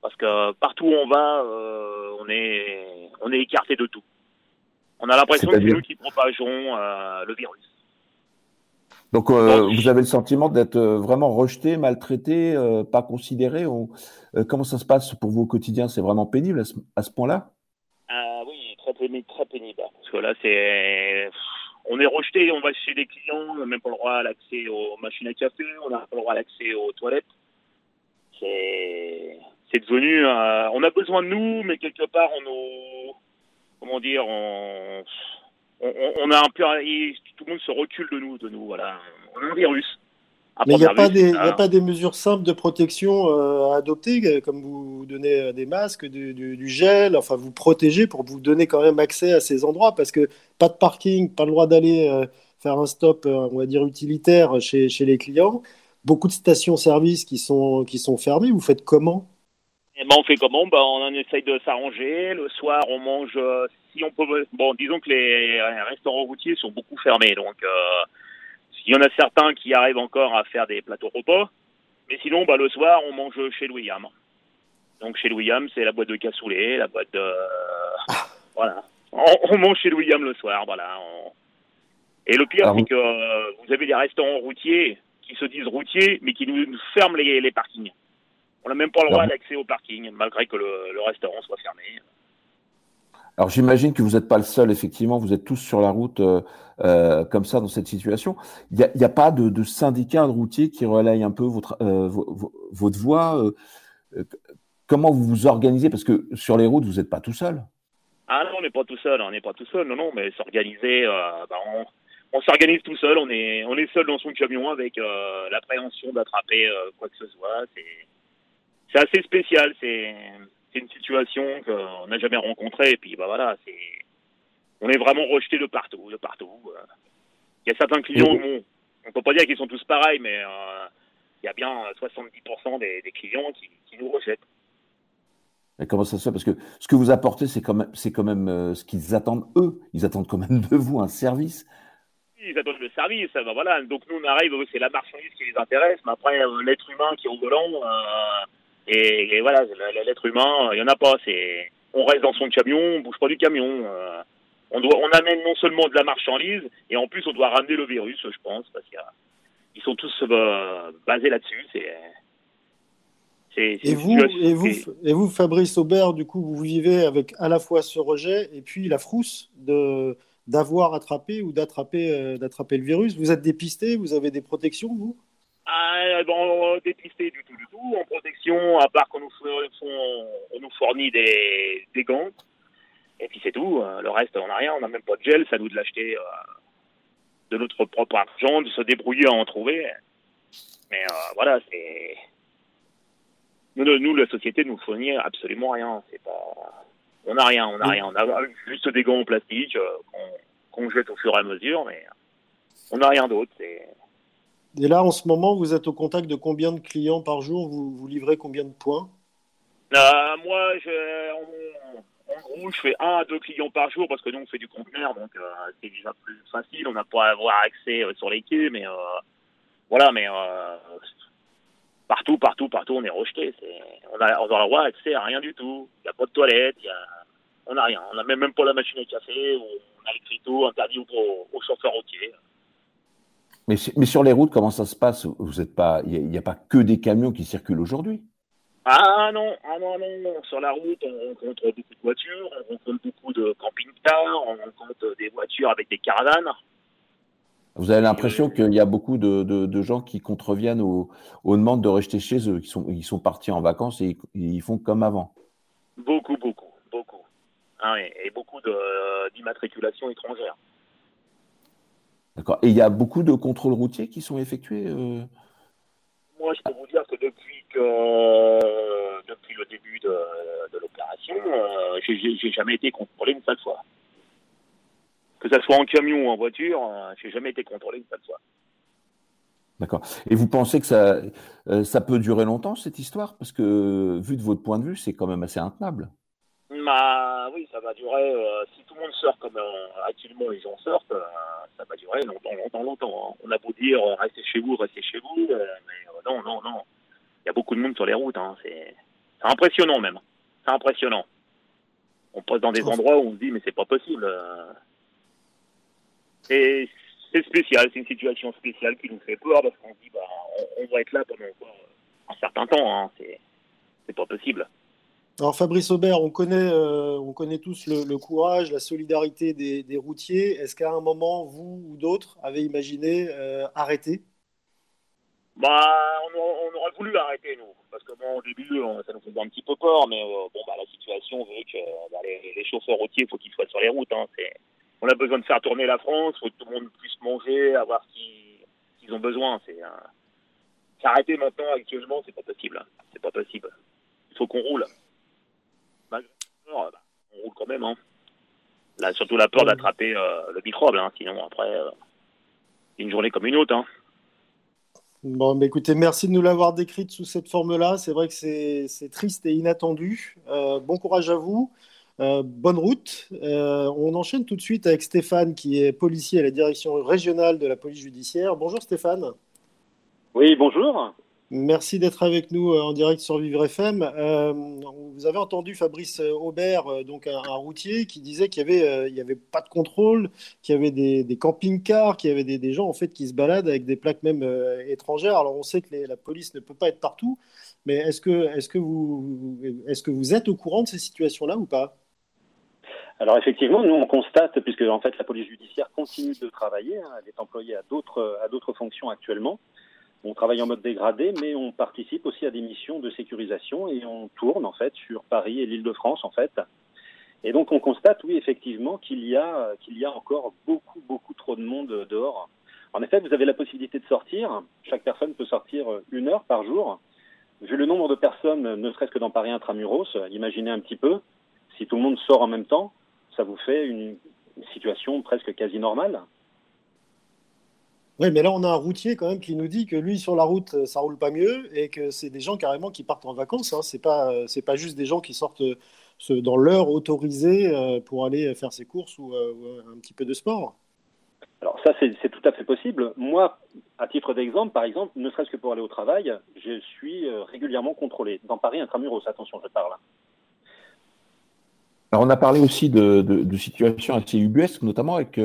Parce que partout où on va, euh, on est on est écarté de tout. On a l'impression que c'est nous qui propageons euh, le virus. Donc, euh, vous avez le sentiment d'être euh, vraiment rejeté, maltraité, pas considéré Comment ça se passe pour vous au quotidien? C'est vraiment pénible à ce, point-là? Oui, très pénible, très pénible. Parce que là, c'est, on est rejeté, on va chez des clients, on n'a même pas le droit à l'accès aux machines à café, on n'a pas le droit à l'accès aux toilettes. C'est, c'est devenu, on a besoin de nous, mais quelque part, on nous comment dire, on, on, a un peu, tout le monde se recule de nous, de nous, voilà. On a un virus. Mais il n'y a, pas des, a pas des mesures simples de protection euh, à adopter, euh, comme vous donnez euh, des masques, du, gel, enfin vous protéger pour vous donner quand même accès à ces endroits, parce que pas de parking, pas le droit d'aller faire un stop, on va dire, utilitaire chez, chez les clients. Beaucoup de stations-service qui sont, qui sont fermées. Vous faites comment? Eh ben, on fait comment? Ben, On essaye de s'arranger. Le soir, on mange. Si on peut. Bon, disons que les restaurants routiers sont beaucoup fermés. Donc, il y en a certains qui arrivent encore à faire des plateaux repas. Mais sinon, bah, le soir, on mange chez Louis-Yam. Donc chez Louis-Yam, c'est la boîte de cassoulet, la boîte de... voilà. On, mange chez Louis-Yam le soir, voilà. Et le pire, c'est que euh, vous avez des restaurants routiers qui se disent routiers, mais qui nous, ferment les, parkings. On n'a même pas le droit d'accès au parking, malgré que le, restaurant soit fermé. Alors j'imagine que vous n'êtes pas le seul, effectivement, vous êtes tous sur la route euh, euh, comme ça dans cette situation. Il n'y a, pas de, syndicat de routiers qui relaye un peu votre, votre voix comment vous vous organisez? Parce que sur les routes, vous n'êtes pas tout seul. Ah non, on n'est pas tout seul, on n'est pas tout seul, non, non, mais s'organiser, euh, bah, on, s'organise tout seul, on est, on est seul dans son camion avec euh, l'appréhension d'attraper euh, quoi que ce soit. C'est, assez spécial, c'est, une situation qu'on n'a jamais rencontrée, et puis bah voilà, c'est, on est vraiment rejeté de partout, de partout. Il y a certains clients, bon, on peut pas dire qu'ils sont tous pareils, mais il y a bien 70% des, clients qui nous rejettent comment ça se fait? Parce que ce que vous apportez, c'est quand même, c'est quand même euh, ce qu'ils attendent eux. Ils attendent quand même de vous un service. Ils attendent le service. Ben voilà. Donc nous, on arrive, c'est la marchandise qui les intéresse, mais après, euh, l'être humain qui est au volant, euh, et, voilà, l'être humain, il n'y en a pas. C'est, on reste dans son camion, on bouge pas du camion. on, doit, on amène non seulement de la marchandise, et en plus, on doit ramener le virus, je pense, parce qu'ils sont tous basés là-dessus. C'est et, vous, et, vous, et vous, Fabrice Aubert, du coup, vous vivez avec à la fois ce rejet et puis la frousse de d'avoir attrapé ou d'attraper euh, d'attraper le virus. Vous êtes dépisté, vous avez des protections, vous? Ah, bon, dépisté du tout, du tout. En protection, à part qu'on nous, fournit des, gants. Et puis c'est tout. Euh, le reste, on n'a rien. On n'a même pas de gel. Ça nous de l'acheter euh, de notre propre argent, de se débrouiller à en trouver. Mais voilà, c'est nous, la société nous fournit absolument rien. C'est pas, on n'a rien, on n'a rien. On a juste des gants en plastique euh, qu'on jette au fur et à mesure, mais on n'a rien d'autre. Et là, en ce moment, vous êtes au contact de combien de clients par jour? Vous, vous livrez combien de points? Euh, Moi, en, gros, je fais un à deux clients par jour parce que nous, on fait du conteneur, donc euh, c'est déjà plus facile. On n'a pas à avoir accès sur les quais, mais voilà, mais partout, partout, partout, on est rejeté. on a, on a droit accès à rien du tout. Il n'y a pas de toilette, on n'a rien. On n'a même, pas la machine à café, on a l'écriteau interdit aux, chauffeurs routiers. Mais, mais, sur les routes, comment ça se passe? Vous êtes pas, il n'y a, pas que des camions qui circulent aujourd'hui? Ah non, ah non, non, sur la route, on rencontre beaucoup de voitures, on rencontre beaucoup de camping-cars, on rencontre des voitures avec des caravanes. Vous avez l'impression qu'il y a beaucoup de, gens qui contreviennent aux, demandes de rester chez eux, qui sont, ils sont partis en vacances et ils font comme avant? Beaucoup, beaucoup, beaucoup. Ah et beaucoup d'immatriculation étrangère. D'accord. Et il y a beaucoup de contrôles routiers qui sont effectués euh? Moi, je peux vous dire que depuis, que, depuis le début de, l'opération, euh, j'ai jamais été contrôlé une seule fois que ça soit en camion ou en voiture, euh, j'ai jamais été contrôlé une seule fois. D'accord. Et vous pensez que ça, euh, ça peut durer longtemps, cette histoire? Parce que, vu de votre point de vue, c'est quand même assez intenable. Bah oui, ça va durer. Euh, si tout le monde sort comme actuellement les gens sortent, ça va durer longtemps, longtemps, longtemps. Hein. On a beau dire restez chez vous, restez chez vous, mais non, non, non. Il y a beaucoup de monde sur les routes. Hein. C'est impressionnant même. C'est impressionnant. On passe dans des endroits où on se dit mais c'est pas possible c'est spécial, c'est une situation spéciale qui nous fait peur parce qu'on se dit bah on, va être là pendant un certain temps, hein. c'est pas possible. Alors Fabrice Aubert, on connaît, euh, on connaît tous le, courage, la solidarité des, routiers. Est-ce qu'à un moment, vous ou d'autres avez imaginé euh, arrêter? Bah, on, aurait voulu arrêter, nous. Parce que bon, au début, ça nous faisait un petit peu peur, mais euh, bon, bah, la situation veut que bah, les, chauffeurs routiers, il faut qu'ils soient sur les routes. Hein, on a besoin de faire tourner la France, il faut que tout le monde puisse manger, avoir ce qu'ils ont besoin. C'est s'arrêter maintenant actuellement, c'est pas possible. C'est pas possible. Il faut qu'on roule. Bah, on roule quand même. Hein. Là, surtout la peur d'attraper euh, le microbe, hein, sinon après. Euh, une journée comme une autre. Hein. Bon, mais écoutez, merci de nous l'avoir décrite sous cette forme-là. C'est vrai que c'est triste et inattendu. Euh, bon courage à vous. Euh, bonne route. Euh, on enchaîne tout de suite avec Stéphane, qui est policier à la direction régionale de la police judiciaire. Bonjour Stéphane. Oui, bonjour. Merci d'être avec nous euh, en direct sur Vivre FM. Euh, vous avez entendu Fabrice Aubert, euh, donc un, routier, qui disait qu'il n'y avait, avait pas de contrôle, qu'il y avait des, camping-cars, qu'il y avait des, gens en fait qui se baladent avec des plaques même étrangères. Alors on sait que la police ne peut pas être partout, mais est-ce que, vous, êtes au courant de ces situations-là ou pas? Alors effectivement, nous on constate, puisque en fait la police judiciaire continue de travailler, hein, elle est employée à d'autres fonctions actuellement. On travaille en mode dégradé, mais on participe aussi à des missions de sécurisation et on tourne en fait sur Paris et l'Île-de-France en fait. Et donc on constate, oui, effectivement, qu'il y a qu'il y a encore beaucoup beaucoup trop de monde dehors. En effet, vous avez la possibilité de sortir. Chaque personne peut sortir une heure par jour. Vu le nombre de personnes, ne serait-ce que dans Paris intramuros, imaginez un petit peu, si tout le monde sort en même temps, ça vous fait une situation presque quasi normale. Oui, mais là, on a un routier quand même qui nous dit que lui, sur la route, euh, ça roule pas mieux et que c'est des gens carrément qui partent en vacances. Hein. C'est pas, euh, c'est pas juste des gens qui sortent euh, dans l'heure autorisée pour aller faire ses courses ou, un petit peu de sport. Alors ça, c'est tout à fait possible. Moi, à titre d'exemple, par exemple, ne serait-ce que pour aller au travail, je suis régulièrement contrôlé. Dans Paris, intramuros, attention, je parle. Alors on a parlé aussi de, de situations assez ubuesques, notamment avec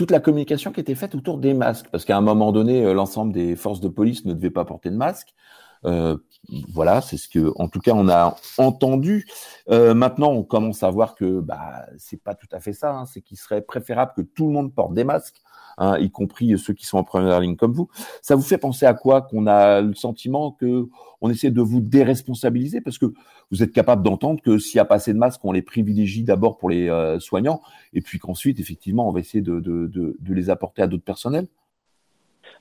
toute la communication qui était faite autour des masques, parce qu'à un moment donné, euh, l'ensemble des forces de police ne devaient pas porter de masque. Euh, voilà, c'est ce que, en tout cas, on a entendu. Euh, maintenant, on commence à voir que bah, c'est pas tout à fait ça. Hein. c'est qu'il serait préférable que tout le monde porte des masques hein, y compris ceux qui sont en première ligne comme vous. Ça vous fait penser à quoi Qu'on a le sentiment que on essaie de vous déresponsabiliser? Parce que vous êtes capable d'entendre que s'il n'y a pas assez de masques, on les privilégie d'abord pour les euh, soignants et puis qu'ensuite, effectivement, on va essayer de, de, les apporter à d'autres personnels.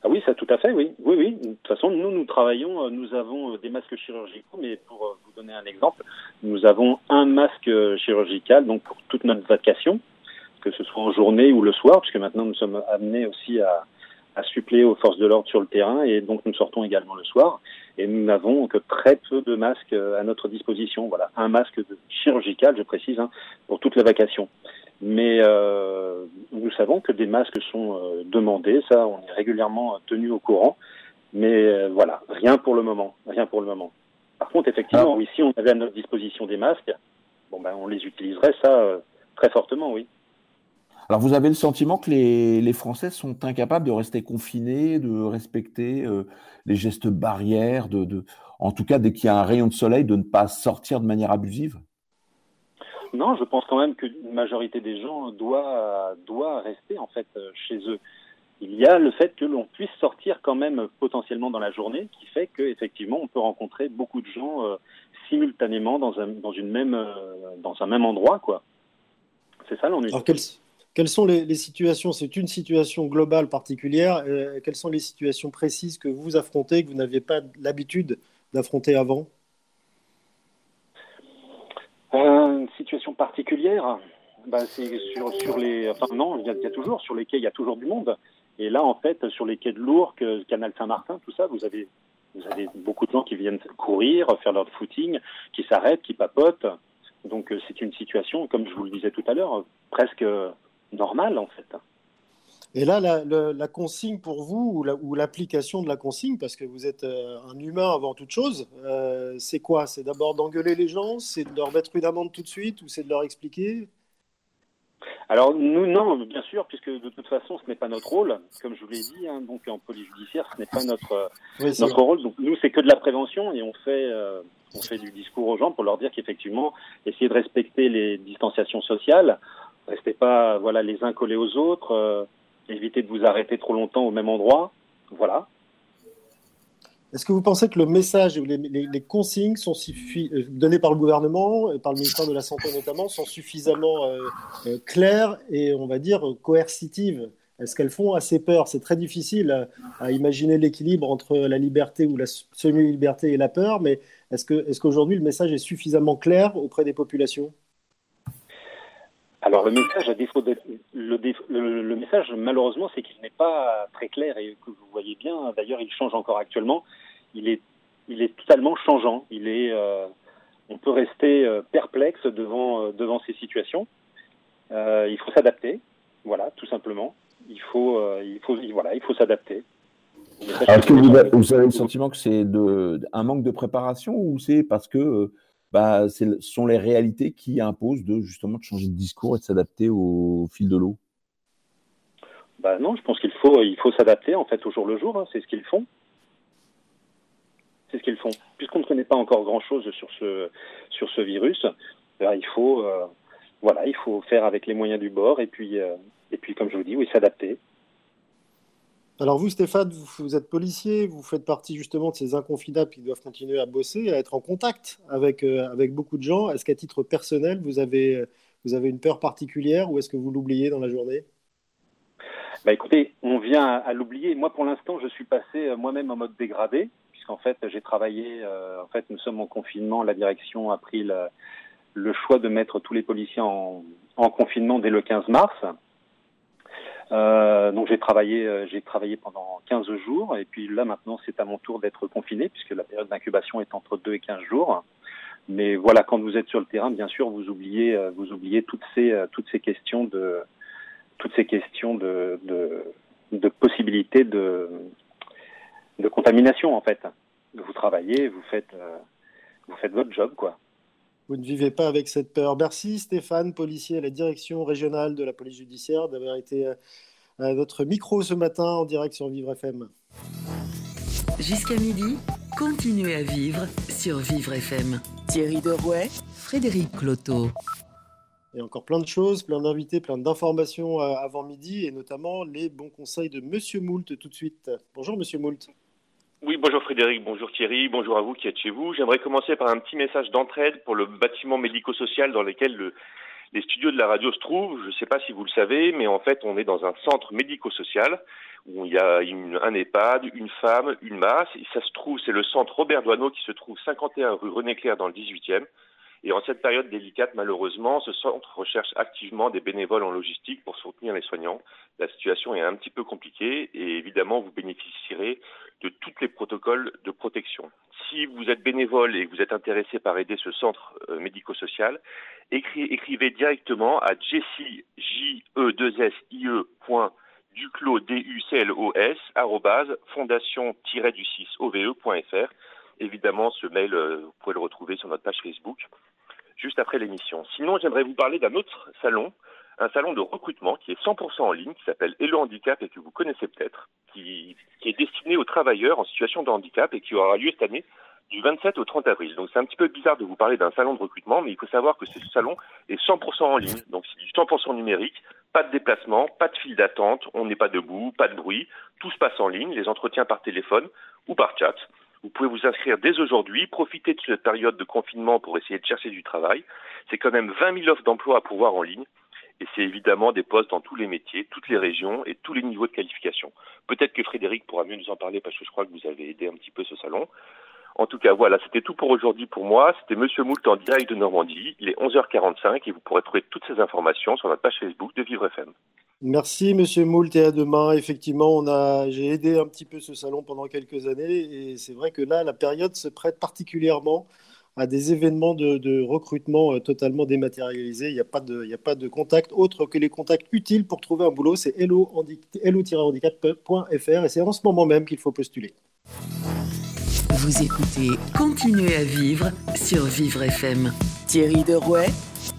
Ah oui, ça tout à fait, oui. Oui, oui. De toute façon, nous, nous travaillons, euh, nous avons euh, des masques chirurgicaux, mais pour vous donner un exemple, nous avons un masque chirurgical, donc pour toute notre vacation, que ce soit en journée ou le soir, puisque maintenant nous sommes amenés aussi à, à suppléer aux forces de l'ordre sur le terrain, et donc nous sortons également le soir. Et nous n'avons que très peu de masques à notre disposition. Voilà, un masque chirurgical, je précise, hein, pour toute la vacation. Mais euh, nous savons que des masques sont euh, demandés, ça, on est régulièrement tenu au courant. Mais euh, voilà, rien pour le moment, rien pour le moment. Par contre, effectivement, ah. oui, si on avait à notre disposition des masques, bon ben, on les utiliserait, ça, très fortement, oui. Alors vous avez le sentiment que les, Français sont incapables de rester confinés, de respecter euh, les gestes barrières, de, en tout cas dès qu'il y a un rayon de soleil, de ne pas sortir de manière abusive? Non, je pense quand même qu'une majorité des gens doit, doit rester en fait euh, chez eux. Il y a le fait que l'on puisse sortir quand même potentiellement dans la journée, qui fait qu'effectivement on peut rencontrer beaucoup de gens euh, simultanément dans un, dans, une même, dans un même endroit, quoi. C'est ça l'ennui. Quelles sont les, situations C'est une situation globale particulière. Euh, quelles sont les situations précises que vous affrontez, que vous n'aviez pas l'habitude d'affronter avant? Euh, Une situation particulière ben, C'est sur, sur, les. Enfin, non, il y, a, toujours. Sur les quais, il y a toujours du monde. Et là, en fait, sur les quais de Lourdes, Canal Saint-Martin, tout ça, vous avez, vous avez beaucoup de gens qui viennent courir, faire leur footing, qui s'arrêtent, qui papotent. Donc, euh, c'est une situation, comme je vous le disais tout à l'heure, presque normal en fait. Et là, la, consigne pour vous, ou l'application de la consigne, parce que vous êtes euh, un humain avant toute chose, euh, c'est quoi? C'est d'abord d'engueuler les gens C'est de leur mettre une amende tout de suite Ou c'est de leur expliquer? Alors nous non, bien sûr, puisque de toute façon ce n'est pas notre rôle, comme je vous l'ai dit, hein, donc en police judiciaire ce n'est pas notre notre rôle. Donc nous c'est que de la prévention et on fait euh, on fait du discours aux gens pour leur dire qu'effectivement essayer de respecter les distanciations sociales, Restez pas voilà, les uns collés aux autres. Euh, évitez de vous arrêter trop longtemps au même endroit. Voilà. Est-ce que vous pensez que le message ou les, consignes sont euh, données par le gouvernement, par le ministère de la Santé notamment, sont suffisamment euh, claires et, on va dire, coercitives? Est-ce qu'elles font assez peur? C'est très difficile à, imaginer l'équilibre entre la liberté ou la semi-liberté et la peur, mais est-ce qu'aujourd'hui est le message est suffisamment clair auprès des populations? Alors le message, à défaut de, le, message malheureusement, c'est qu'il n'est pas très clair et que vous voyez bien. D'ailleurs, il change encore actuellement. Il est, il est totalement changeant. Il est, euh, on peut rester euh, perplexe devant euh, devant ces situations. il faut s'adapter, voilà, tout simplement. Il faut, il faut, voilà, il faut s'adapter. Est-ce que vous, vous, avez le sentiment que c'est un manque de préparation ou c'est parce que bah, ce sont les réalités qui imposent de justement de changer de discours et de s'adapter au fil de l'eau bah Non, je pense qu'il faut, il faut s'adapter en fait au jour le jour, hein, c'est ce qu'ils font. C'est ce qu'ils font. Puisqu'on ne connaît pas encore grand-chose sur ce, sur ce virus, bah, il, faut, euh, voilà, il faut faire avec les moyens du bord et puis, euh, et puis comme je vous dis, oui, s'adapter. Alors vous, Stéphane, vous, êtes policier, vous faites partie justement de ces inconfinables qui doivent continuer à bosser, à être en contact avec, euh, avec beaucoup de gens. Est-ce qu'à titre personnel, vous avez, vous avez une peur particulière ou est-ce que vous l'oubliez dans la journée? Bah écoutez, on vient à, l'oublier. Moi, pour l'instant, je suis passé euh, moi-même en mode dégradé, puisqu'en fait, j'ai travaillé. Euh, en fait, nous sommes en confinement. La direction a pris le, le choix de mettre tous les policiers en confinement dès le 15 mars. Euh, donc j'ai travaillé, euh, j'ai travaillé pendant 15 jours et puis là maintenant c'est à mon tour d'être confiné puisque la période d'incubation est entre 2 et 15 jours. Mais voilà, quand vous êtes sur le terrain, bien sûr, vous oubliez, euh, vous oubliez toutes ces, toutes ces questions de, toutes ces questions de, de, de possibilités de, de contamination en fait. Vous travaillez, vous faites, vous faites votre job quoi. Vous ne vivez pas avec cette peur. Merci Stéphane, policier à la direction régionale de la police judiciaire, d'avoir été euh, à notre micro ce matin en direct sur Vivre FM. Jusqu'à midi, continuez à vivre sur Vivre FM. Thierry Derouet, Frédéric Cloteau. Et encore plein de choses, plein d'invités, plein d'informations euh, avant midi, et notamment les bons conseils de Monsieur Moult tout de suite. Bonjour Monsieur Moult. Oui, bonjour Frédéric, bonjour Thierry, bonjour à vous qui êtes chez vous. J'aimerais commencer par un petit message d'entraide pour le bâtiment médico-social dans lequel les studios de la radio se trouvent. Je ne sais pas si vous le savez, mais en fait, on est dans un centre médico-social où il y a un EHPAD, une femme, une masse. Et ça se trouve, c'est le centre Robert Doineau qui se trouve 51 rue René Clair dans le 18e. Et en cette période délicate, malheureusement, ce centre recherche activement des bénévoles en logistique pour soutenir les soignants. La situation est un petit peu compliquée et évidemment, vous bénéficierez de tous les protocoles de protection. Si vous êtes bénévole et que vous êtes intéressé par aider ce centre euh, médico-social, écrivez directement à jessije2sie.com fondation-ducisse-ove.fr Évidemment, ce mail, euh, vous pouvez le retrouver sur notre page Facebook juste après l'émission. Sinon, j'aimerais vous parler d'un autre salon, un salon de recrutement qui est 100% en ligne, qui s'appelle Hello Handicap et que vous connaissez peut-être, qui, est destiné aux travailleurs en situation de handicap et qui aura lieu cette année du 27 au 30 avril. Donc c'est un petit peu bizarre de vous parler d'un salon de recrutement, mais il faut savoir que ce salon est 100% en ligne, donc c'est du 100% numérique, pas de déplacement, pas de file d'attente, on n'est pas debout, pas de bruit, tout se passe en ligne, les entretiens par téléphone ou par chat. Vous pouvez vous inscrire dès aujourd'hui, profiter de cette période de confinement pour essayer de chercher du travail. C'est quand même 20 000 offres d'emploi à pouvoir en ligne. Et c'est évidemment des postes dans tous les métiers, toutes les régions et tous les niveaux de qualification. Peut-être que Frédéric pourra mieux nous en parler parce que je crois que vous avez aidé un petit peu ce salon. En tout cas, voilà, c'était tout pour aujourd'hui pour moi. C'était Monsieur Moult en direct de Normandie. Il est 11h45 et vous pourrez trouver toutes ces informations sur notre page Facebook de Vivre FM. Merci Monsieur Moult et à demain. Effectivement, j'ai aidé un petit peu ce salon pendant quelques années et c'est vrai que là, la période se prête particulièrement à des événements de, recrutement euh, totalement dématérialisés. Il n'y a pas de, il a pas de contact autre que les contacts utiles pour trouver un boulot. C'est hello-handicap.fr et c'est en ce moment même qu'il faut postuler. Vous écoutez Continuez à vivre sur Vivre FM. Thierry Derouet,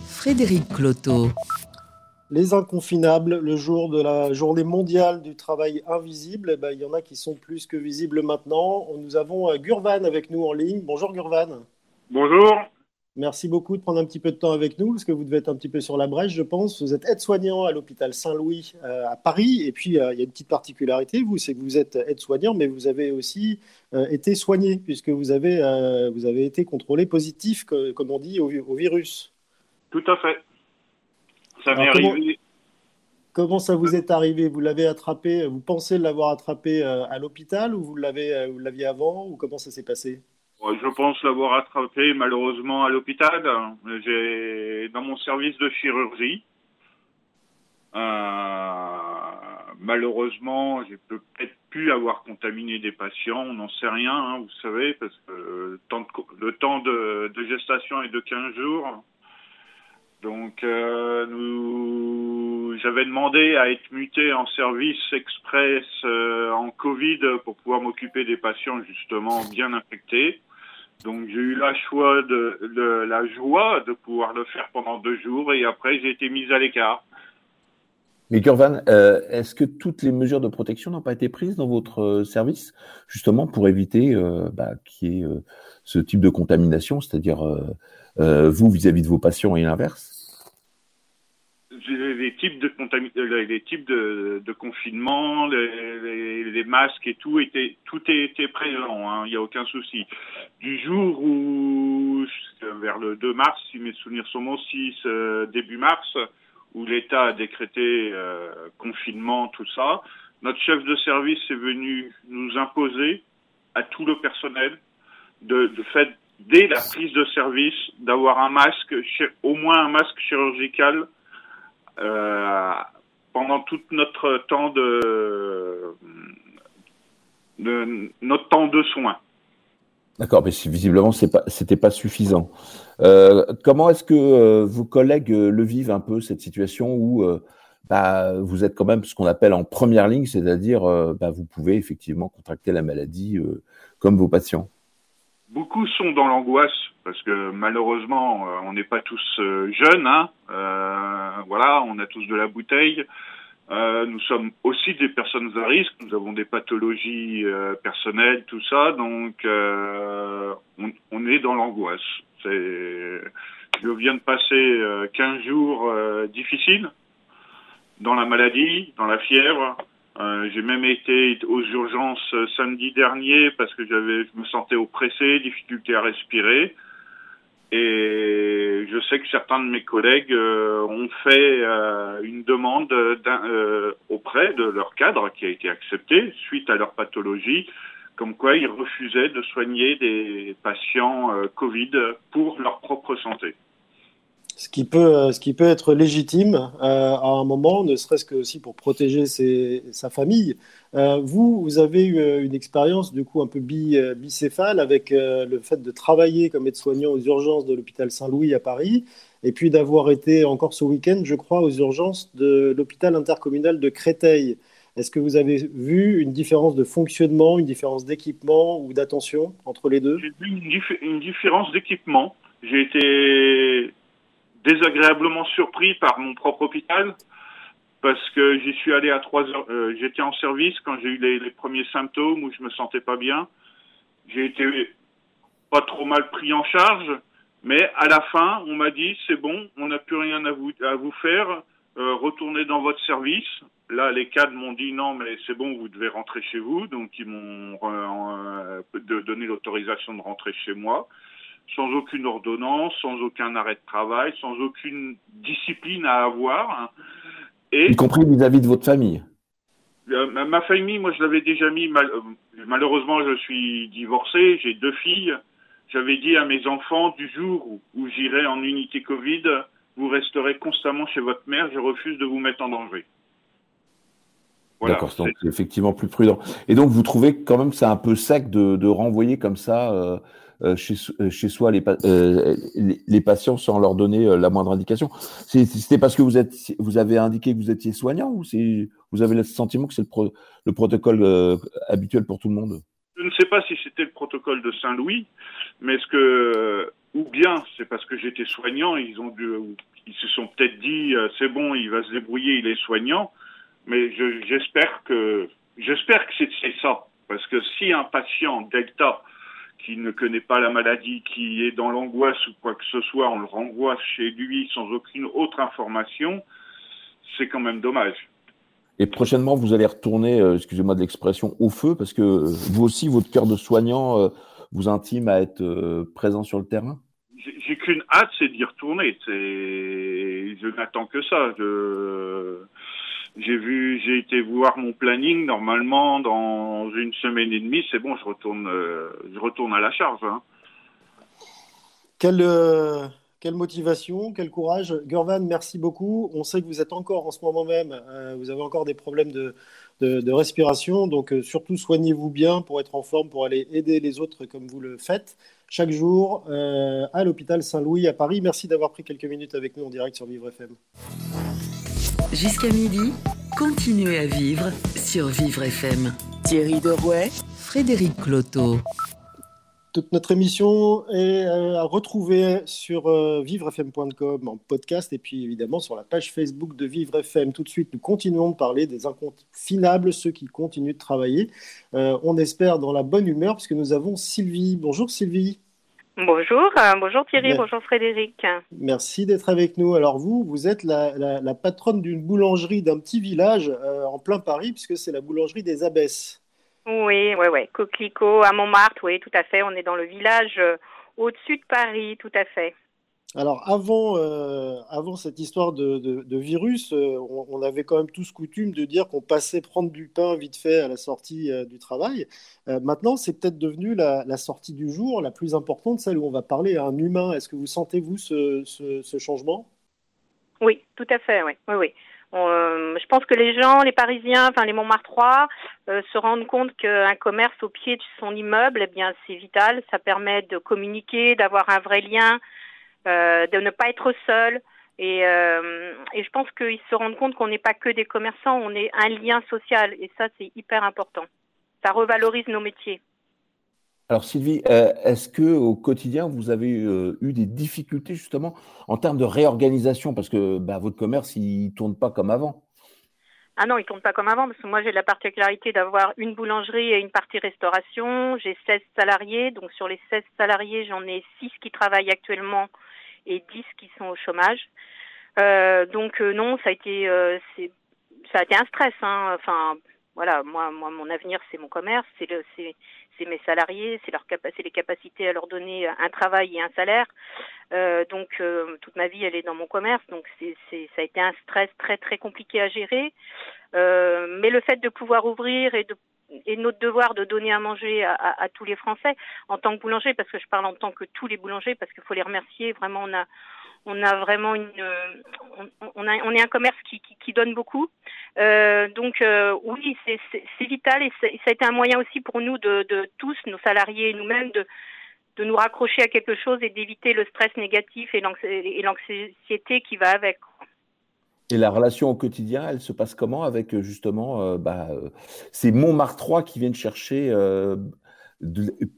Frédéric Cloteau. Les inconfinables, le jour de la journée mondiale du travail invisible, eh ben, il y en a qui sont plus que visibles maintenant. Nous avons euh, Gurvan avec nous en ligne. Bonjour Gurvan. Bonjour. Merci beaucoup de prendre un petit peu de temps avec nous, parce que vous devez être un petit peu sur la brèche, je pense. Vous êtes aide-soignant à l'hôpital Saint-Louis euh, à Paris. Et puis, euh, il y a une petite particularité, vous, c'est que vous êtes aide-soignant, mais vous avez aussi été soigné, puisque vous avez, vous avez été contrôlé positif, comme on dit, au virus. Tout à fait. Ça m'est arrivé. Comment ça vous est arrivé? Vous l'avez attrapé Vous pensez l'avoir attrapé euh, à l'hôpital ou vous l'avez, euh, vous l'aviez avant ou comment ça s'est passé? Je pense l'avoir attrapé malheureusement à l'hôpital. J'ai dans mon service de chirurgie. malheureusement, j'ai peut-être pu avoir contaminé des patients, on n'en sait rien, hein, vous savez, parce que le temps de, le temps de, gestation est de 15 jours. Donc, euh, nous, j'avais demandé à être muté en service express euh, en Covid pour pouvoir m'occuper des patients justement bien infectés. Donc, j'ai eu la choix de, la joie de pouvoir le faire pendant deux jours et après j'ai été mise à l'écart. Mais Gurvan, euh, est-ce que toutes les mesures de protection n'ont pas été prises dans votre euh, service, justement pour éviter euh, bah, qu'il y ait ce type de contamination, c'est-à-dire vous vis-à-vis de vos patients et l'inverse les types de de confinement, les, masques et tout était tout était présent. Hein, il n'y a aucun souci. Du jour où vers le 2 mars, si mes souvenirs sont bons, 6 début mars, où l'État a décrété euh, confinement, tout ça, notre chef de service est venu nous imposer à tout le personnel de, de fait dès la prise de service d'avoir un masque, au moins un masque chirurgical euh, pendant tout notre temps de, notre temps de soins. D'accord, mais visiblement, ce n'était pas, suffisant. Euh, comment est-ce que euh, vos collègues le vivent un peu, cette situation où bah, vous êtes quand même ce qu'on appelle en première ligne, c'est-à-dire bah, vous pouvez effectivement contracter la maladie comme vos patients? Beaucoup sont dans l'angoisse parce que malheureusement, on n'est pas tous jeunes. Hein. voilà, on a tous de la bouteille. Euh, nous sommes aussi des personnes à risque, nous avons des pathologies euh, personnelles, tout ça, donc euh, on, on, est dans l'angoisse. Je viens de passer 15 jours difficiles dans la maladie, dans la fièvre. J'ai même été aux urgences samedi dernier parce que j'avais, je me sentais oppressé, difficulté à respirer. Et je sais que certains de mes collègues euh, ont fait euh, une demande euh, auprès de leur cadre qui a été acceptée suite à leur pathologie, comme quoi ils refusaient de soigner des patients Covid pour leur propre santé ce qui peut, euh, ce qui peut être légitime euh, à un moment, ne serait-ce que aussi pour protéger sa famille. Euh, vous, vous avez eu une expérience du coup un peu bicéphale avec le fait de travailler comme aide-soignant aux urgences de l'hôpital Saint-Louis à Paris, et puis d'avoir été encore ce week-end, je crois, aux urgences de l'hôpital intercommunal de Créteil. Est-ce que vous avez vu une différence de fonctionnement, une différence d'équipement ou d'attention entre les deux? J'ai vu une, une différence d'équipement. J'ai été désagréablement surpris par mon propre hôpital parce que j'y suis allé à trois heures. Euh, j'étais en service quand j'ai eu les, premiers symptômes où je me sentais pas bien. J'ai été pas trop mal pris en charge, mais à la fin, on m'a dit c'est bon, on n'a plus rien à vous à vous faire. Euh, retournez dans votre service. Là, les cadres m'ont dit non, mais c'est bon, vous devez rentrer chez vous. Donc, ils m'ont euh, donné l'autorisation de rentrer chez moi sans aucune ordonnance, sans aucun arrêt de travail, sans aucune discipline à avoir. Et, y compris vis-à-vis de votre famille euh, Ma famille, moi je l'avais déjà mis, euh, malheureusement je suis divorcé, j'ai deux filles. J'avais dit à mes enfants, du jour où, j'irai en unité Covid, vous resterez constamment chez votre mère, je refuse de vous mettre en danger. D'accord, donc c'est effectivement plus prudent. Et donc vous trouvez quand même que c'est un peu sec de, renvoyer comme ça euh, chez, euh, chez, soi les, euh, les, patients sans leur donner la moindre indication. C'était parce que vous, êtes, vous avez indiqué que vous étiez soignant ou vous avez le sentiment que c'est le, le, protocole habituel pour tout le monde? Je ne sais pas si c'était le protocole de Saint-Louis, mais ce que ou bien c'est parce que j'étais soignant, ils ont dû, ils se sont peut-être dit c'est bon, il va se débrouiller, il est soignant, mais j'espère que j'espère que c'est ça, parce que si un patient Delta qui ne connaît pas la maladie, qui est dans l'angoisse ou quoi que ce soit, on le renvoie chez lui sans aucune autre information, c'est quand même dommage. Et prochainement, vous allez retourner, euh, excusez-moi de l'expression, au feu, parce que euh, vous aussi, votre cœur de soignant euh, vous intime à être présent sur le terrain? J'ai qu'une hâte, c'est d'y retourner. Je n'attends que ça. Je j'ai vu, j'ai été voir mon planning. Normalement, dans une semaine et demie, c'est bon, je retourne, euh, je retourne à la charge. Hein. Quel, euh, quelle motivation, quel courage. Gurvan, merci beaucoup. On sait que vous êtes encore en ce moment même, euh, vous avez encore des problèmes de, de, respiration, donc surtout soignez-vous bien pour être en forme, pour aller aider les autres comme vous le faites chaque jour à l'hôpital Saint-Louis à Paris. Merci d'avoir pris quelques minutes avec nous en direct sur Vivre FM. Jusqu'à midi, continuez à vivre sur Vivre FM. Thierry Derouet, Frédéric Cloteau. Toute notre émission est euh, à retrouver sur euh, vivrefm.com en podcast et puis évidemment sur la page Facebook de Vivre FM. Tout de suite, nous continuons de parler des inconfinables, ceux qui continuent de travailler. Euh, on espère dans la bonne humeur puisque nous avons Sylvie. Bonjour Sylvie. Bonjour, bonjour Thierry, bonjour Frédéric. Merci d'être avec nous. Alors vous, vous êtes la patronne d'une boulangerie d'un petit village en plein Paris puisque c'est la boulangerie des Abbesses. Oui, oui, oui. Coquelicot à Montmartre, oui, tout à fait. On est dans le village euh, au-dessus de Paris, tout à fait. Alors avant, euh, avant cette histoire de, virus, euh, on, avait quand même tous coutume de dire qu'on passait prendre du pain vite fait à la sortie du travail. maintenant, c'est peut-être devenu la, sortie du jour la plus importante, celle où on va parler à un humain. Est-ce que vous sentez-vous ce, ce, changement? Oui, tout à fait, oui. oui. Euh, je pense que les gens, les Parisiens, enfin les Montmartrois, euh, se rendent compte qu'un commerce au pied de son immeuble, eh bien, c'est vital. Ça permet de communiquer, d'avoir un vrai lien, euh, de ne pas être seul. Et, et je pense qu'ils se rendent compte qu'on n'est pas que des commerçants, on est un lien social. Et ça, c'est hyper important. Ça revalorise nos métiers. Alors Sylvie, euh, est-ce que au quotidien vous avez euh, eu des difficultés justement en termes de réorganisation? Parce que bah, votre commerce il tourne pas comme avant Ah non, il tourne pas comme avant parce que moi j'ai la particularité d'avoir une boulangerie et une partie restauration. J'ai 16 salariés, donc sur les 16 salariés j'en ai 6 qui travaillent actuellement et 10 qui sont au chômage. Euh, donc non, ça a été ça a été un stress. Hein. Enfin voilà, moi, moi, mon avenir, c'est mon commerce, c'est le, c'est, mes salariés, c'est leur c'est les capacités à leur donner un travail et un salaire. Euh, donc euh, toute ma vie elle est dans mon commerce, donc c'est, ça a été un stress très très compliqué à gérer. Euh, mais le fait de pouvoir ouvrir et de et notre devoir de donner à manger à, tous les Français en tant que boulanger, parce que je parle en tant que tous les boulangers, parce qu'il faut les remercier. Vraiment, on a on a vraiment une, on, a, on est un commerce qui, donne beaucoup. Euh, donc euh, oui, c'est vital et ça a été un moyen aussi pour nous de, de tous, nos salariés et nous-mêmes, de, de nous raccrocher à quelque chose et d'éviter le stress négatif et l'anxiété qui va avec. Et la relation au quotidien, elle se passe comment avec euh, justement euh, bah, ces Montmartre qui viennent chercher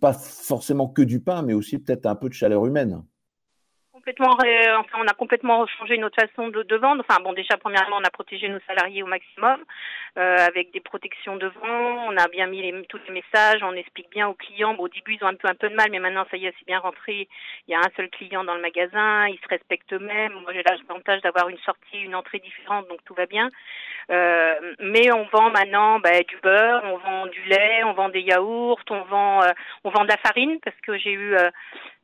pas forcément que du pain, mais aussi peut-être un peu de chaleur humaine? On a complètement changé notre façon de, vendre. Enfin, bon, déjà, premièrement, on a protégé nos salariés au maximum euh, avec des protections de vent. On a bien mis tous les messages. On explique bien aux clients. Bon, au début, ils ont un peu, un peu de mal, mais maintenant, ça y est, c'est bien rentré. Il y a un seul client dans le magasin. Ils se respectent eux-mêmes. Moi, j'ai l'avantage d'avoir une sortie, une entrée différente, donc tout va bien. Euh, mais on vend maintenant bah, du beurre, on vend du lait, on vend des yaourts, on vend, euh, on vend de la farine parce que j'ai eu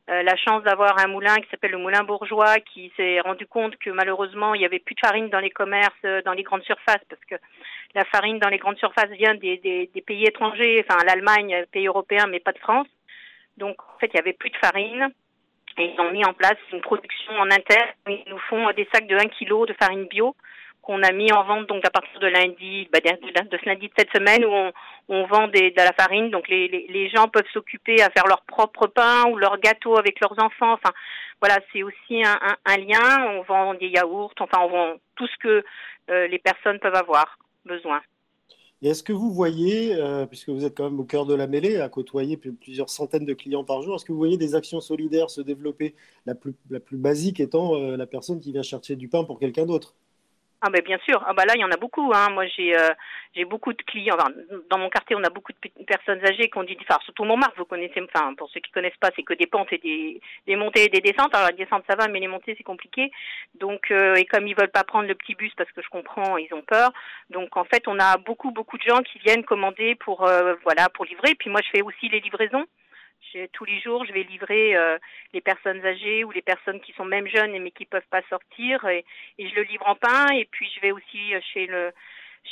euh, euh, la chance d'avoir un moulin qui s'appelle le Moulin Bourgeois qui s'est rendu compte que malheureusement il n'y avait plus de farine dans les commerces, euh, dans les grandes surfaces parce que la farine dans les grandes surfaces vient des, des, pays étrangers, enfin l'Allemagne, pays européen, mais pas de France. Donc en fait il n'y avait plus de farine et ils ont mis en place une production en interne. Ils nous font des sacs de 1 kg de farine bio qu'on a mis en vente donc à partir de lundi, bah, de, ce lundi de cette semaine où on, vend des, de la farine. Donc les, gens peuvent s'occuper à faire leur propre pain ou leur gâteau avec leurs enfants. Enfin voilà, c'est aussi un, un, un, lien. On vend des yaourts, enfin on vend tout ce que euh, les personnes peuvent avoir besoin. Et est-ce que vous voyez, euh, puisque vous êtes quand même au cœur de la mêlée, à côtoyer plusieurs centaines de clients par jour, est-ce que vous voyez des actions solidaires se développer, la plus, la plus basique étant euh, la personne qui vient chercher du pain pour quelqu'un d'autre ah ben bien sûr. Ah bah là il y en a beaucoup. Hein. Moi j'ai euh, j'ai beaucoup de clients. Enfin, dans mon quartier on a beaucoup de personnes âgées qui ont dit, enfin surtout Montmartre vous connaissez. Enfin pour ceux qui connaissent pas c'est que des pentes et des, des montées et des descentes. Alors la descente ça va mais les montées c'est compliqué. Donc euh, et comme ils veulent pas prendre le petit bus parce que je comprends ils ont peur. Donc en fait on a beaucoup beaucoup de gens qui viennent commander pour euh, voilà pour livrer. Puis moi je fais aussi les livraisons tous les jours, je vais livrer euh, les personnes âgées ou les personnes qui sont même jeunes mais qui peuvent pas sortir et, je le livre en pain. Et puis je vais aussi euh, chez le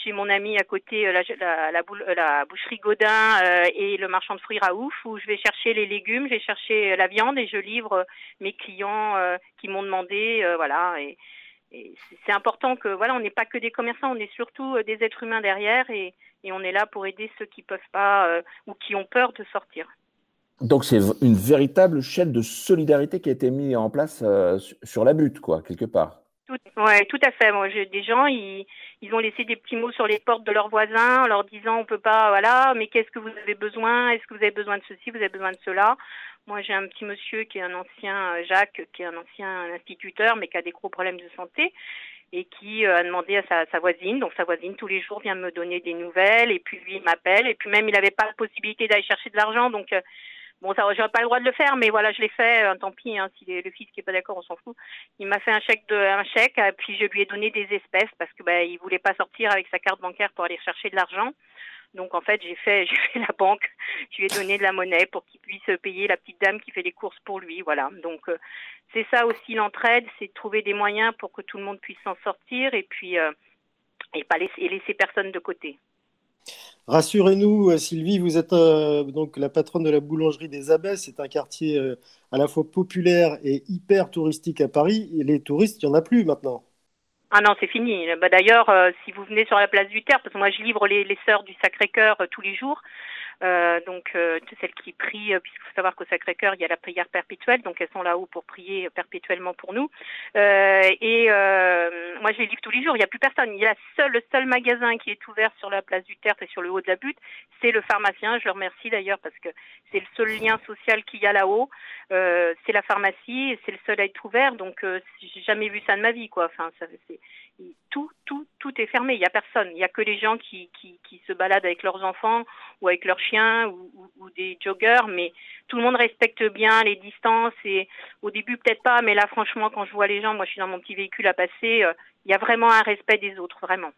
chez mon ami à côté, la, la, la, boucherie Godin et le marchand de fruits Raouf, où je vais chercher les légumes, je vais chercher la viande et je livre mes clients qui m'ont demandé, voilà. Et, et c'est important que voilà, on n'est pas que des commerçants, on est surtout des êtres humains derrière et, et on est là pour aider ceux qui peuvent pas ou qui ont peur de sortir. Donc c'est une véritable chaîne de solidarité qui a été mise en place euh, sur la butte, quoi, quelque part. Tout, ouais, tout à fait. Des gens, ils, ont laissé des petits mots sur les portes de leurs voisins en leur disant on peut pas, voilà, mais qu'est-ce que vous avez besoin? Est-ce que vous avez besoin de ceci? Vous avez besoin de cela? Moi, j'ai un petit monsieur qui est un ancien euh, Jacques, qui est un ancien instituteur, mais qui a des gros problèmes de santé et qui euh, a demandé à sa, sa, voisine. Donc sa voisine tous les jours vient me donner des nouvelles et puis lui il m'appelle et puis même il n'avait pas la possibilité d'aller chercher de l'argent donc Bon, ça, j'aurais pas le droit de le faire, mais voilà, je l'ai fait. Euh, tant pis, hein, si le fils qui est pas d'accord, on s'en fout. Il m'a fait un chèque de, un chèque, euh, puis je lui ai donné des espèces parce que bah, il voulait pas sortir avec sa carte bancaire pour aller chercher de l'argent. Donc en fait, j'ai fait, j'ai fait la banque. Je lui ai donné de la monnaie pour qu'il puisse payer la petite dame qui fait les courses pour lui. Voilà. Donc euh, c'est ça aussi l'entraide, c'est de trouver des moyens pour que tout le monde puisse s'en sortir et puis et pas laisser personne de côté. Rassurez-nous, euh, Sylvie, vous êtes euh, donc la patronne de la boulangerie des Abbesses. C'est un quartier euh, à la fois populaire et hyper touristique à Paris. Les touristes, il n'y en a plus maintenant. Ah non, c'est fini. Bah, D'ailleurs, si vous venez sur la place du Terre, parce que moi je livre les, sœurs du Sacré-Cœur tous les jours, donc celles qui prient, puisqu'il faut savoir qu'au Sacré-Cœur il y a la prière perpétuelle, donc elles sont là-haut pour prier perpétuellement pour nous. Et moi je les livre tous les jours. Il n'y a plus personne. Il y a seul, le seul magasin qui est ouvert sur la place du Tertre et sur le haut de la butte, c'est le pharmacien. Je le remercie d'ailleurs parce que c'est le seul lien social qu'il y a là-haut. c'est la pharmacie et c'est le seul à être ouvert. Donc j'ai jamais vu ça de ma vie, quoi. Enfin, ça, c'est tout, tout, tout est fermé. Il n'y a personne. Il n'y a que les gens qui, qui, qui, se baladent avec leurs enfants ou avec leurs chiens ou, ou, des joggeurs. Mais tout le monde respecte bien les distances. Et au début, peut-être pas. Mais là, franchement, quand je vois les gens, moi, je suis dans mon petit véhicule à passer. Euh, il y a vraiment un respect des autres, vraiment.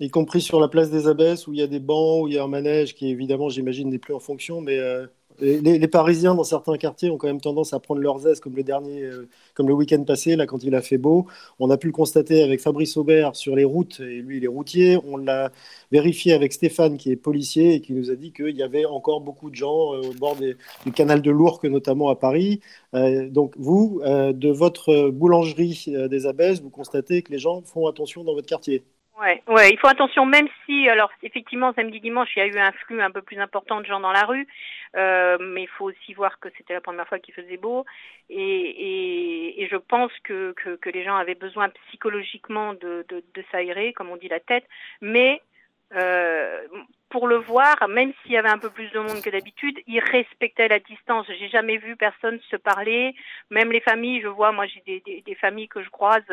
Y compris sur la place des Abbesses où il y a des bancs, où il y a un manège qui, évidemment, j'imagine, n'est plus en fonction. Mais euh, les, Parisiens, dans certains quartiers, ont quand même tendance à prendre leurs aises, comme le dernier, euh, comme le week-end passé, là, quand il a fait beau. On a pu le constater avec Fabrice Aubert sur les routes, et lui, il est routier. On l'a vérifié avec Stéphane, qui est policier, et qui nous a dit qu'il y avait encore beaucoup de gens euh, au bord du canal de l'Ourcq, notamment à Paris. Euh, donc, vous, de votre boulangerie des Abbesses, vous constatez que les gens font attention dans votre quartier Ouais, ouais, il faut attention, même si, alors effectivement, samedi dimanche, il y a eu un flux un peu plus important de gens dans la rue, euh, mais il faut aussi voir que c'était la première fois qu'il faisait beau, et, et, et je pense que, que, que, les gens avaient besoin psychologiquement de, de, de s'aérer, comme on dit la tête, mais euh, pour le voir, même s'il y avait un peu plus de monde que d'habitude, ils respectaient la distance. J'ai jamais vu personne se parler, même les familles. Je vois, moi, j'ai des, des, des familles que je croise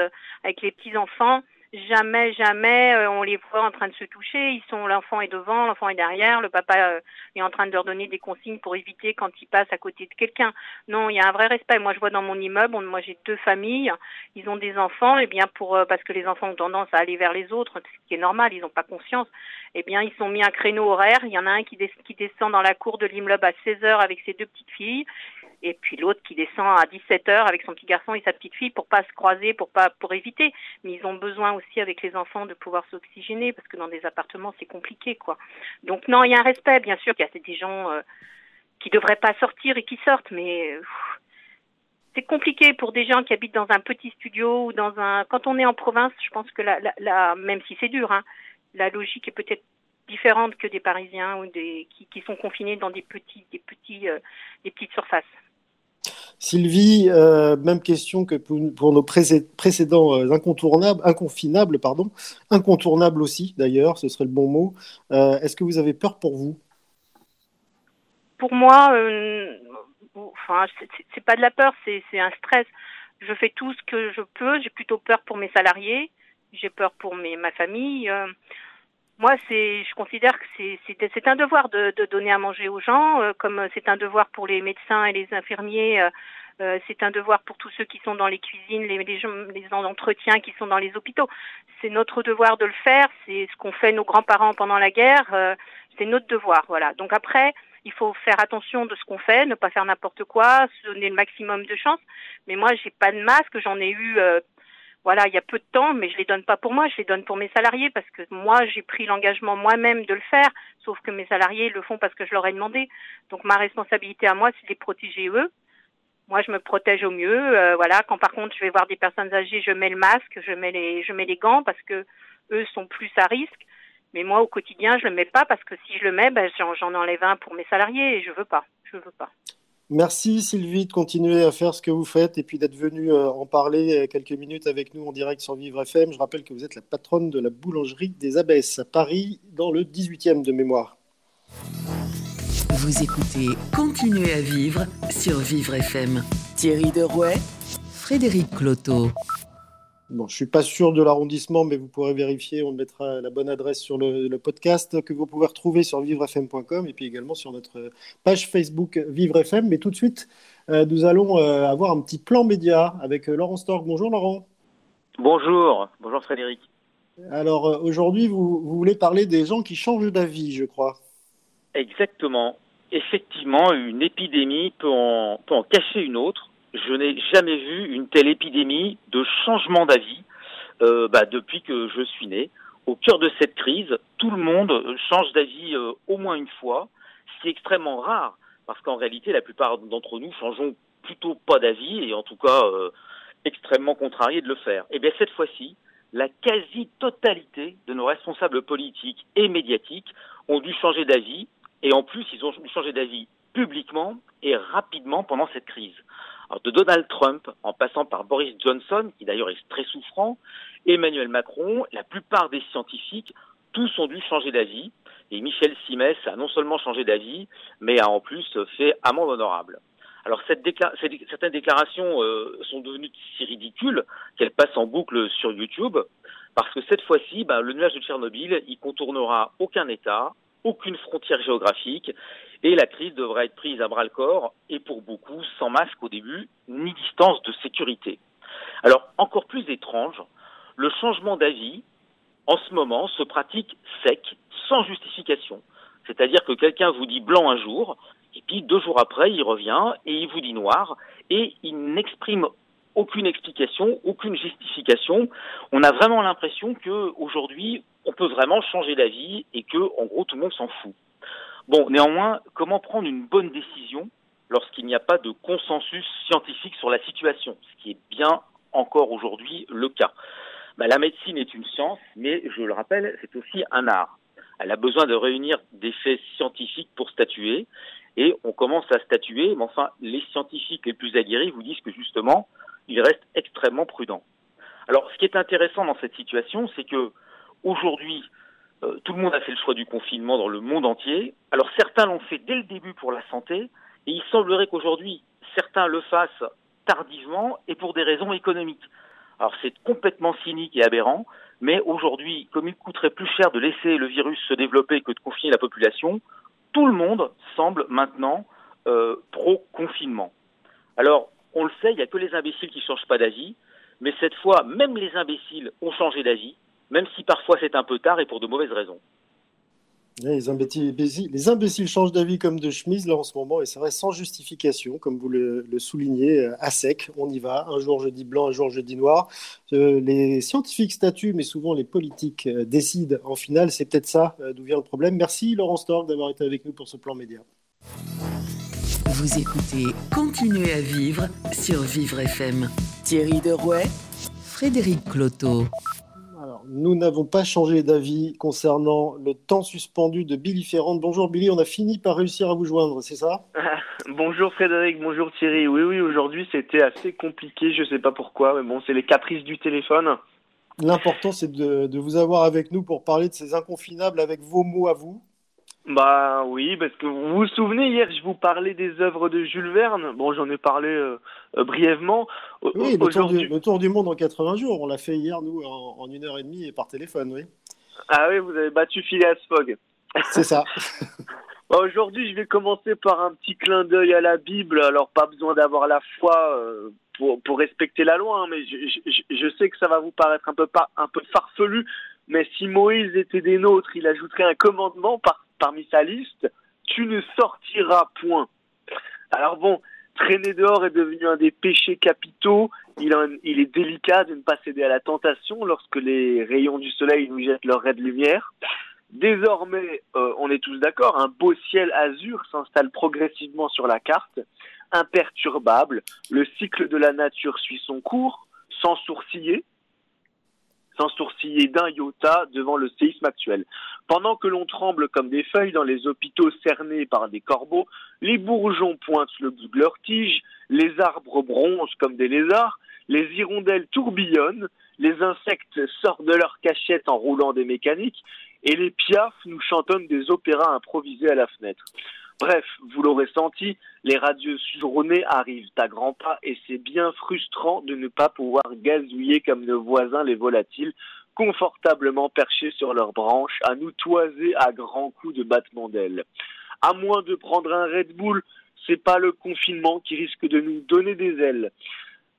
avec les petits enfants jamais, jamais euh, on les voit en train de se toucher. Ils sont, l'enfant est devant, l'enfant est derrière, le papa euh, est en train de leur donner des consignes pour éviter quand ils passent à côté de quelqu'un. Non, il y a un vrai respect. Moi, je vois dans mon immeuble, moi j'ai deux familles, ils ont des enfants, et bien pour euh, parce que les enfants ont tendance à aller vers les autres, ce qui est normal, ils n'ont pas conscience. Eh bien, ils sont mis un créneau horaire. Il y en a un qui, qui descend dans la cour de l'immeuble à 16 heures avec ses deux petites filles et puis l'autre qui descend à 17 heures avec son petit garçon et sa petite fille pour pas se croiser, pour pas pour éviter. Mais ils ont besoin aussi avec les enfants de pouvoir s'oxygéner parce que dans des appartements c'est compliqué quoi. Donc non, il y a un respect bien sûr qu'il y a des gens euh, qui devraient pas sortir et qui sortent, mais c'est compliqué pour des gens qui habitent dans un petit studio ou dans un. Quand on est en province, je pense que la, la, la même si c'est dur, hein, la logique est peut-être différente que des Parisiens ou des qui, qui sont confinés dans des petits des petits euh, des petites surfaces. Sylvie, euh, même question que pour, nos précédents euh, incontournables, inconfinables, pardon, incontournables aussi d'ailleurs, ce serait le bon mot. Euh, est-ce que vous avez peur pour vous? Pour moi, enfin, c'est pas de la peur, c'est un stress. Je fais tout ce que je peux. J'ai plutôt peur pour mes salariés, j'ai peur pour ma famille moi, c'est, je considère que c'est, c'est, un devoir de, de, donner à manger aux gens, euh, comme c'est un devoir pour les médecins et les infirmiers. Euh, euh, c'est un devoir pour tous ceux qui sont dans les cuisines, les, les, les entretiens qui sont dans les hôpitaux. C'est notre devoir de le faire. C'est ce qu'ont fait nos grands-parents pendant la guerre. c'est notre devoir, voilà. Donc après, il faut faire attention de ce qu'on fait, ne pas faire n'importe quoi, se donner le maximum de chance. Mais moi, j'ai pas de masque. J'en ai eu voilà, il y a peu de temps, mais je les donne pas pour moi, je les donne pour mes salariés parce que moi, j'ai pris l'engagement moi-même de le faire, sauf que mes salariés le font parce que je leur ai demandé. Donc ma responsabilité à moi, c'est de les protéger eux. Moi, je me protège au mieux. Euh, voilà, quand par contre je vais voir des personnes âgées, je mets le masque, je mets les, je mets les gants parce que eux sont plus à risque. Mais moi, au quotidien, je le mets pas parce que si je le mets, ben, j'en enlève un pour mes salariés et je veux pas. Je veux pas. Merci Sylvie de continuer à faire ce que vous faites et puis d'être venue euh, en parler euh, quelques minutes avec nous en direct sur Vivre FM. Je rappelle que vous êtes la patronne de la boulangerie des Abbesses à Paris dans le 18e de mémoire. Vous écoutez Continuez à vivre sur Vivre FM. Thierry Derouet, Frédéric Cloteau. Bon, je suis pas sûr de l'arrondissement, mais vous pourrez vérifier. On mettra la bonne adresse sur le, podcast que vous pouvez retrouver sur vivrefm.com et puis également sur notre page Facebook VivreFM. Mais tout de suite, euh, nous allons euh, avoir un petit plan média avec euh, Laurent Stork. Bonjour Laurent. Bonjour, bonjour Frédéric. Alors aujourd'hui, vous, vous, voulez parler des gens qui changent d'avis, je crois. Exactement. Effectivement, une épidémie peut en, peut en cacher une autre je n'ai jamais vu une telle épidémie de changement d'avis euh, bah, depuis que je suis né. Au cœur de cette crise, tout le monde change d'avis euh, au moins une fois, ce qui est extrêmement rare, parce qu'en réalité, la plupart d'entre nous changeons plutôt pas d'avis, et en tout cas euh, extrêmement contrariés de le faire. Et eh bien cette fois-ci, la quasi-totalité de nos responsables politiques et médiatiques ont dû changer d'avis, et en plus, ils ont dû changer d'avis publiquement et rapidement pendant cette crise de Donald Trump, en passant par Boris Johnson, qui d'ailleurs est très souffrant, Emmanuel Macron, la plupart des scientifiques, tous ont dû changer d'avis. Et Michel Simès a non seulement changé d'avis, mais a en plus fait amende honorable. Alors certaines déclarations euh, sont devenues si ridicules qu'elles passent en boucle sur YouTube, parce que cette fois-ci, ben, le nuage de Tchernobyl, il contournera aucun État, aucune frontière géographique, et la crise devra être prise à bras le corps, et pour beaucoup, sans masque au début, ni distance de sécurité. Alors, encore plus étrange, le changement d'avis, en ce moment, se pratique sec, sans justification. C'est-à-dire que quelqu'un vous dit blanc un jour, et puis deux jours après, il revient et il vous dit noir, et il n'exprime aucune explication, aucune justification. On a vraiment l'impression que aujourd'hui, on peut vraiment changer d'avis et que, en gros, tout le monde s'en fout. Bon, néanmoins, comment prendre une bonne décision lorsqu'il n'y a pas de consensus scientifique sur la situation, ce qui est bien encore aujourd'hui le cas bah, La médecine est une science, mais je le rappelle, c'est aussi un art. Elle a besoin de réunir des faits scientifiques pour statuer, et on commence à statuer, mais enfin, les scientifiques les plus aguerris vous disent que justement, il reste extrêmement prudent. Alors, ce qui est intéressant dans cette situation, c'est que aujourd'hui, euh, tout le monde a fait le choix du confinement dans le monde entier. Alors certains l'ont fait dès le début pour la santé, et il semblerait qu'aujourd'hui, certains le fassent tardivement et pour des raisons économiques. Alors c'est complètement cynique et aberrant, mais aujourd'hui, comme il coûterait plus cher de laisser le virus se développer que de confiner la population, tout le monde semble maintenant euh, pro-confinement. Alors, on le sait, il n'y a que les imbéciles qui ne changent pas d'avis, mais cette fois, même les imbéciles ont changé d'avis, même si parfois c'est un peu tard et pour de mauvaises raisons. Les imbéciles, les imbéciles changent d'avis comme de chemise là en ce moment, et c'est vrai sans justification, comme vous le, soulignez, euh, à sec, on y va. Un jour je dis blanc, un jour je dis noir. Euh, les scientifiques statuent, mais souvent les politiques euh, décident. En finale, c'est peut-être ça d'où vient le problème. Merci Laurent Stork d'avoir été avec nous pour ce plan média. Vous écoutez Continuez à vivre sur Vivre FM. Thierry Derouet, Frédéric Cloteau nous n'avons pas changé d'avis concernant le temps suspendu de Billy Ferrand. Bonjour Billy, on a fini par réussir à vous joindre, c'est ça? Bonjour Frédéric, bonjour Thierry. Oui, oui, aujourd'hui c'était assez compliqué, je ne sais pas pourquoi, mais bon, c'est les caprices du téléphone. L'important c'est de, de, vous avoir avec nous pour parler de ces inconfinables avec vos mots à vous. Bah oui, parce que vous vous souvenez, hier, je vous parlais des œuvres de Jules Verne. Bon, j'en ai parlé euh, euh, brièvement. Oui, le tour, du, le tour, du, monde en 80 jours. On l'a fait hier, nous, en, une heure et demie et par téléphone, oui. Ah oui, vous avez battu Phileas Fogg. C'est ça. Bah, aujourd'hui, je vais commencer par un petit clin d'œil à la Bible. Alors, pas besoin d'avoir la foi euh, pour, pour, respecter la loi, hein, mais je, je, je, sais que ça va vous paraître un peu, un peu farfelu. Mais si Moïse était des nôtres, il ajouterait un commandement par parmi sa liste, tu ne sortiras point. Alors bon, Traîner dehors est devenu un des péchés capitaux. Il, est délicat de ne pas céder à la tentation lorsque les rayons du soleil nous jettent leur raie de lumière. Désormais, euh, on est tous d'accord, un beau ciel azur s'installe progressivement sur la carte, imperturbable. Le cycle de la nature suit son cours, sans sourciller, sans sourciller d'un iota devant le séisme actuel. Pendant que l'on tremble comme des feuilles dans les hôpitaux cernés par des corbeaux, les bourgeons pointent le bout de leurs tiges, les arbres bronzent comme des lézards, les hirondelles tourbillonnent, les insectes sortent de leurs cachettes en roulant des mécaniques, et les piafs nous chantonnent des opéras improvisés à la fenêtre. Bref, vous l'aurez senti, les radieuses journées arrivent à grands pas et c'est bien frustrant de ne pas pouvoir gazouiller comme nos voisins les volatiles, confortablement perchés sur leurs branches, à nous toiser à grands coups de battement d'ailes. À moins de prendre un Red Bull, c'est pas le confinement qui risque de nous donner des ailes.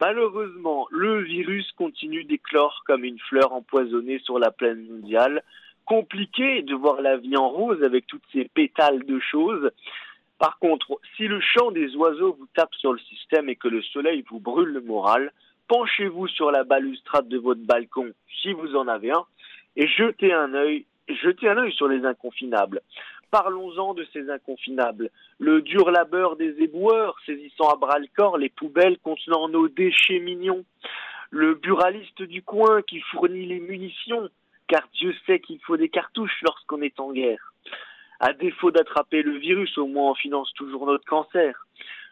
Malheureusement, le virus continue d'éclore comme une fleur empoisonnée sur la plaine mondiale compliqué de voir la vie en rose avec toutes ces pétales de choses. Par contre, si le chant des oiseaux vous tape sur le système et que le soleil vous brûle le moral, penchez-vous sur la balustrade de votre balcon, si vous en avez un, et jetez un œil, jetez un œil sur les inconfinables. Parlons-en de ces inconfinables. Le dur labeur des éboueurs, saisissant à bras le corps les poubelles contenant nos déchets mignons. Le buraliste du coin qui fournit les munitions, car Dieu sait qu'il faut des cartouches lorsqu'on est en guerre. À défaut d'attraper le virus, au moins on finance toujours notre cancer.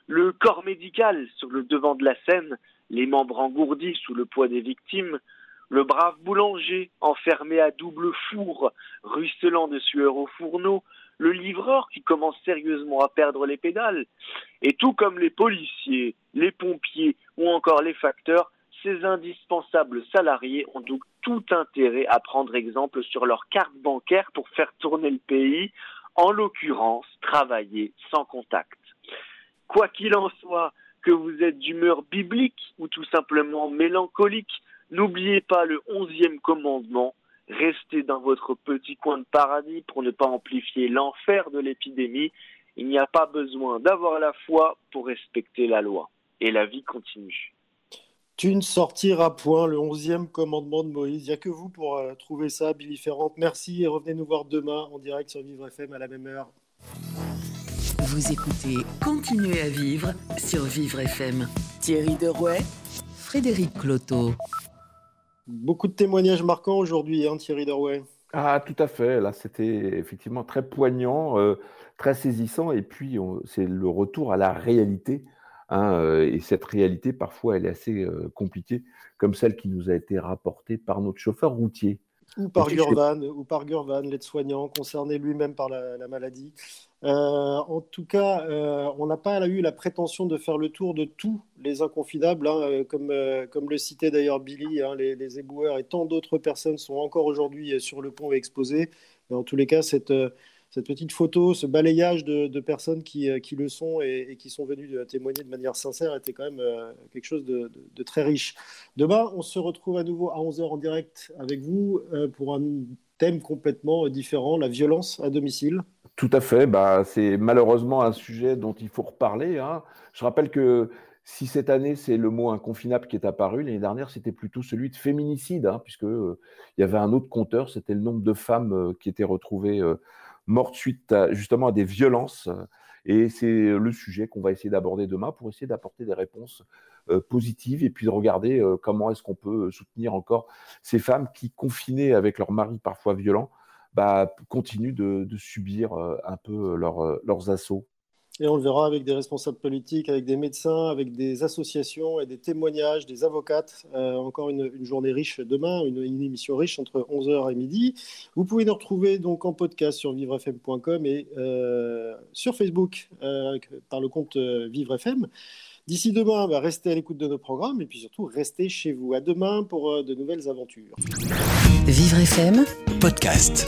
Le corps médical sur le devant de la scène, les membres engourdis sous le poids des victimes, le brave boulanger enfermé à double four, ruisselant de sueur au fourneau, le livreur qui commence sérieusement à perdre les pédales, et tout comme les policiers, les pompiers ou encore les facteurs, ces indispensables salariés ont donc tout intérêt à prendre exemple sur leur carte bancaire pour faire tourner le pays, en l'occurrence travailler sans contact. Quoi qu'il en soit, que vous êtes d'humeur biblique ou tout simplement mélancolique, n'oubliez pas le onzième commandement, restez dans votre petit coin de paradis pour ne pas amplifier l'enfer de l'épidémie. Il n'y a pas besoin d'avoir la foi pour respecter la loi. Et la vie continue. Tu ne sortiras point, le onzième commandement de Moïse. Il n'y a que vous pour euh, trouver ça, Billy Ferrand. Merci et revenez nous voir demain en direct sur Vivre FM à la même heure. Vous écoutez Continuez à vivre sur Vivre FM. Thierry Derouet, Frédéric Cloteau. Beaucoup de témoignages marquants aujourd'hui, hein, Thierry Derouet. Ah, tout à fait. Là, c'était effectivement très poignant, euh, très saisissant. Et puis, c'est le retour à la réalité Hein, euh, et cette réalité, parfois, elle est assez euh, compliquée, comme celle qui nous a été rapportée par notre chauffeur routier. Ou par Gurvan, ou par Gurvan, l'aide-soignant concerné lui-même par la, maladie. Euh, en tout cas, on n'a pas eu la prétention de faire le tour de tous les inconfidables, hein, comme, comme le citait d'ailleurs Billy, hein, les, les, éboueurs et tant d'autres personnes sont encore aujourd'hui sur le pont et exposées. Mais en tous les cas, cette, cette petite photo, ce balayage de, personnes qui, euh, qui, le sont et, qui sont venues témoigner de manière sincère était quand même euh, quelque chose de, très riche. Demain, on se retrouve à nouveau à 11h en direct avec vous euh, pour un thème complètement différent, la violence à domicile. Tout à fait, bah, c'est malheureusement un sujet dont il faut reparler. Hein. Je rappelle que si cette année c'est le mot inconfinable qui est apparu, l'année dernière c'était plutôt celui de féminicide, hein, y avait un autre compteur, c'était le nombre de femmes qui étaient retrouvées morte suite justement à des violences. Et c'est le sujet qu'on va essayer d'aborder demain pour essayer d'apporter des réponses euh, positives et puis de regarder euh, comment est-ce qu'on peut soutenir encore ces femmes qui, confinées avec leur mari parfois violent, bah, continuent de, subir euh, un peu leurs assauts. Et on le verra avec des responsables politiques, avec des médecins, avec des associations et des témoignages, des avocates. Euh, encore une, journée riche demain, une, émission riche entre 11h et midi. Vous pouvez nous retrouver donc en podcast sur vivrefm.com et euh, sur Facebook euh, par le compte Vivre FM. D'ici demain, bah, restez à l'écoute de nos programmes et puis surtout restez chez vous. À demain pour de nouvelles aventures. Vivre FM, podcast.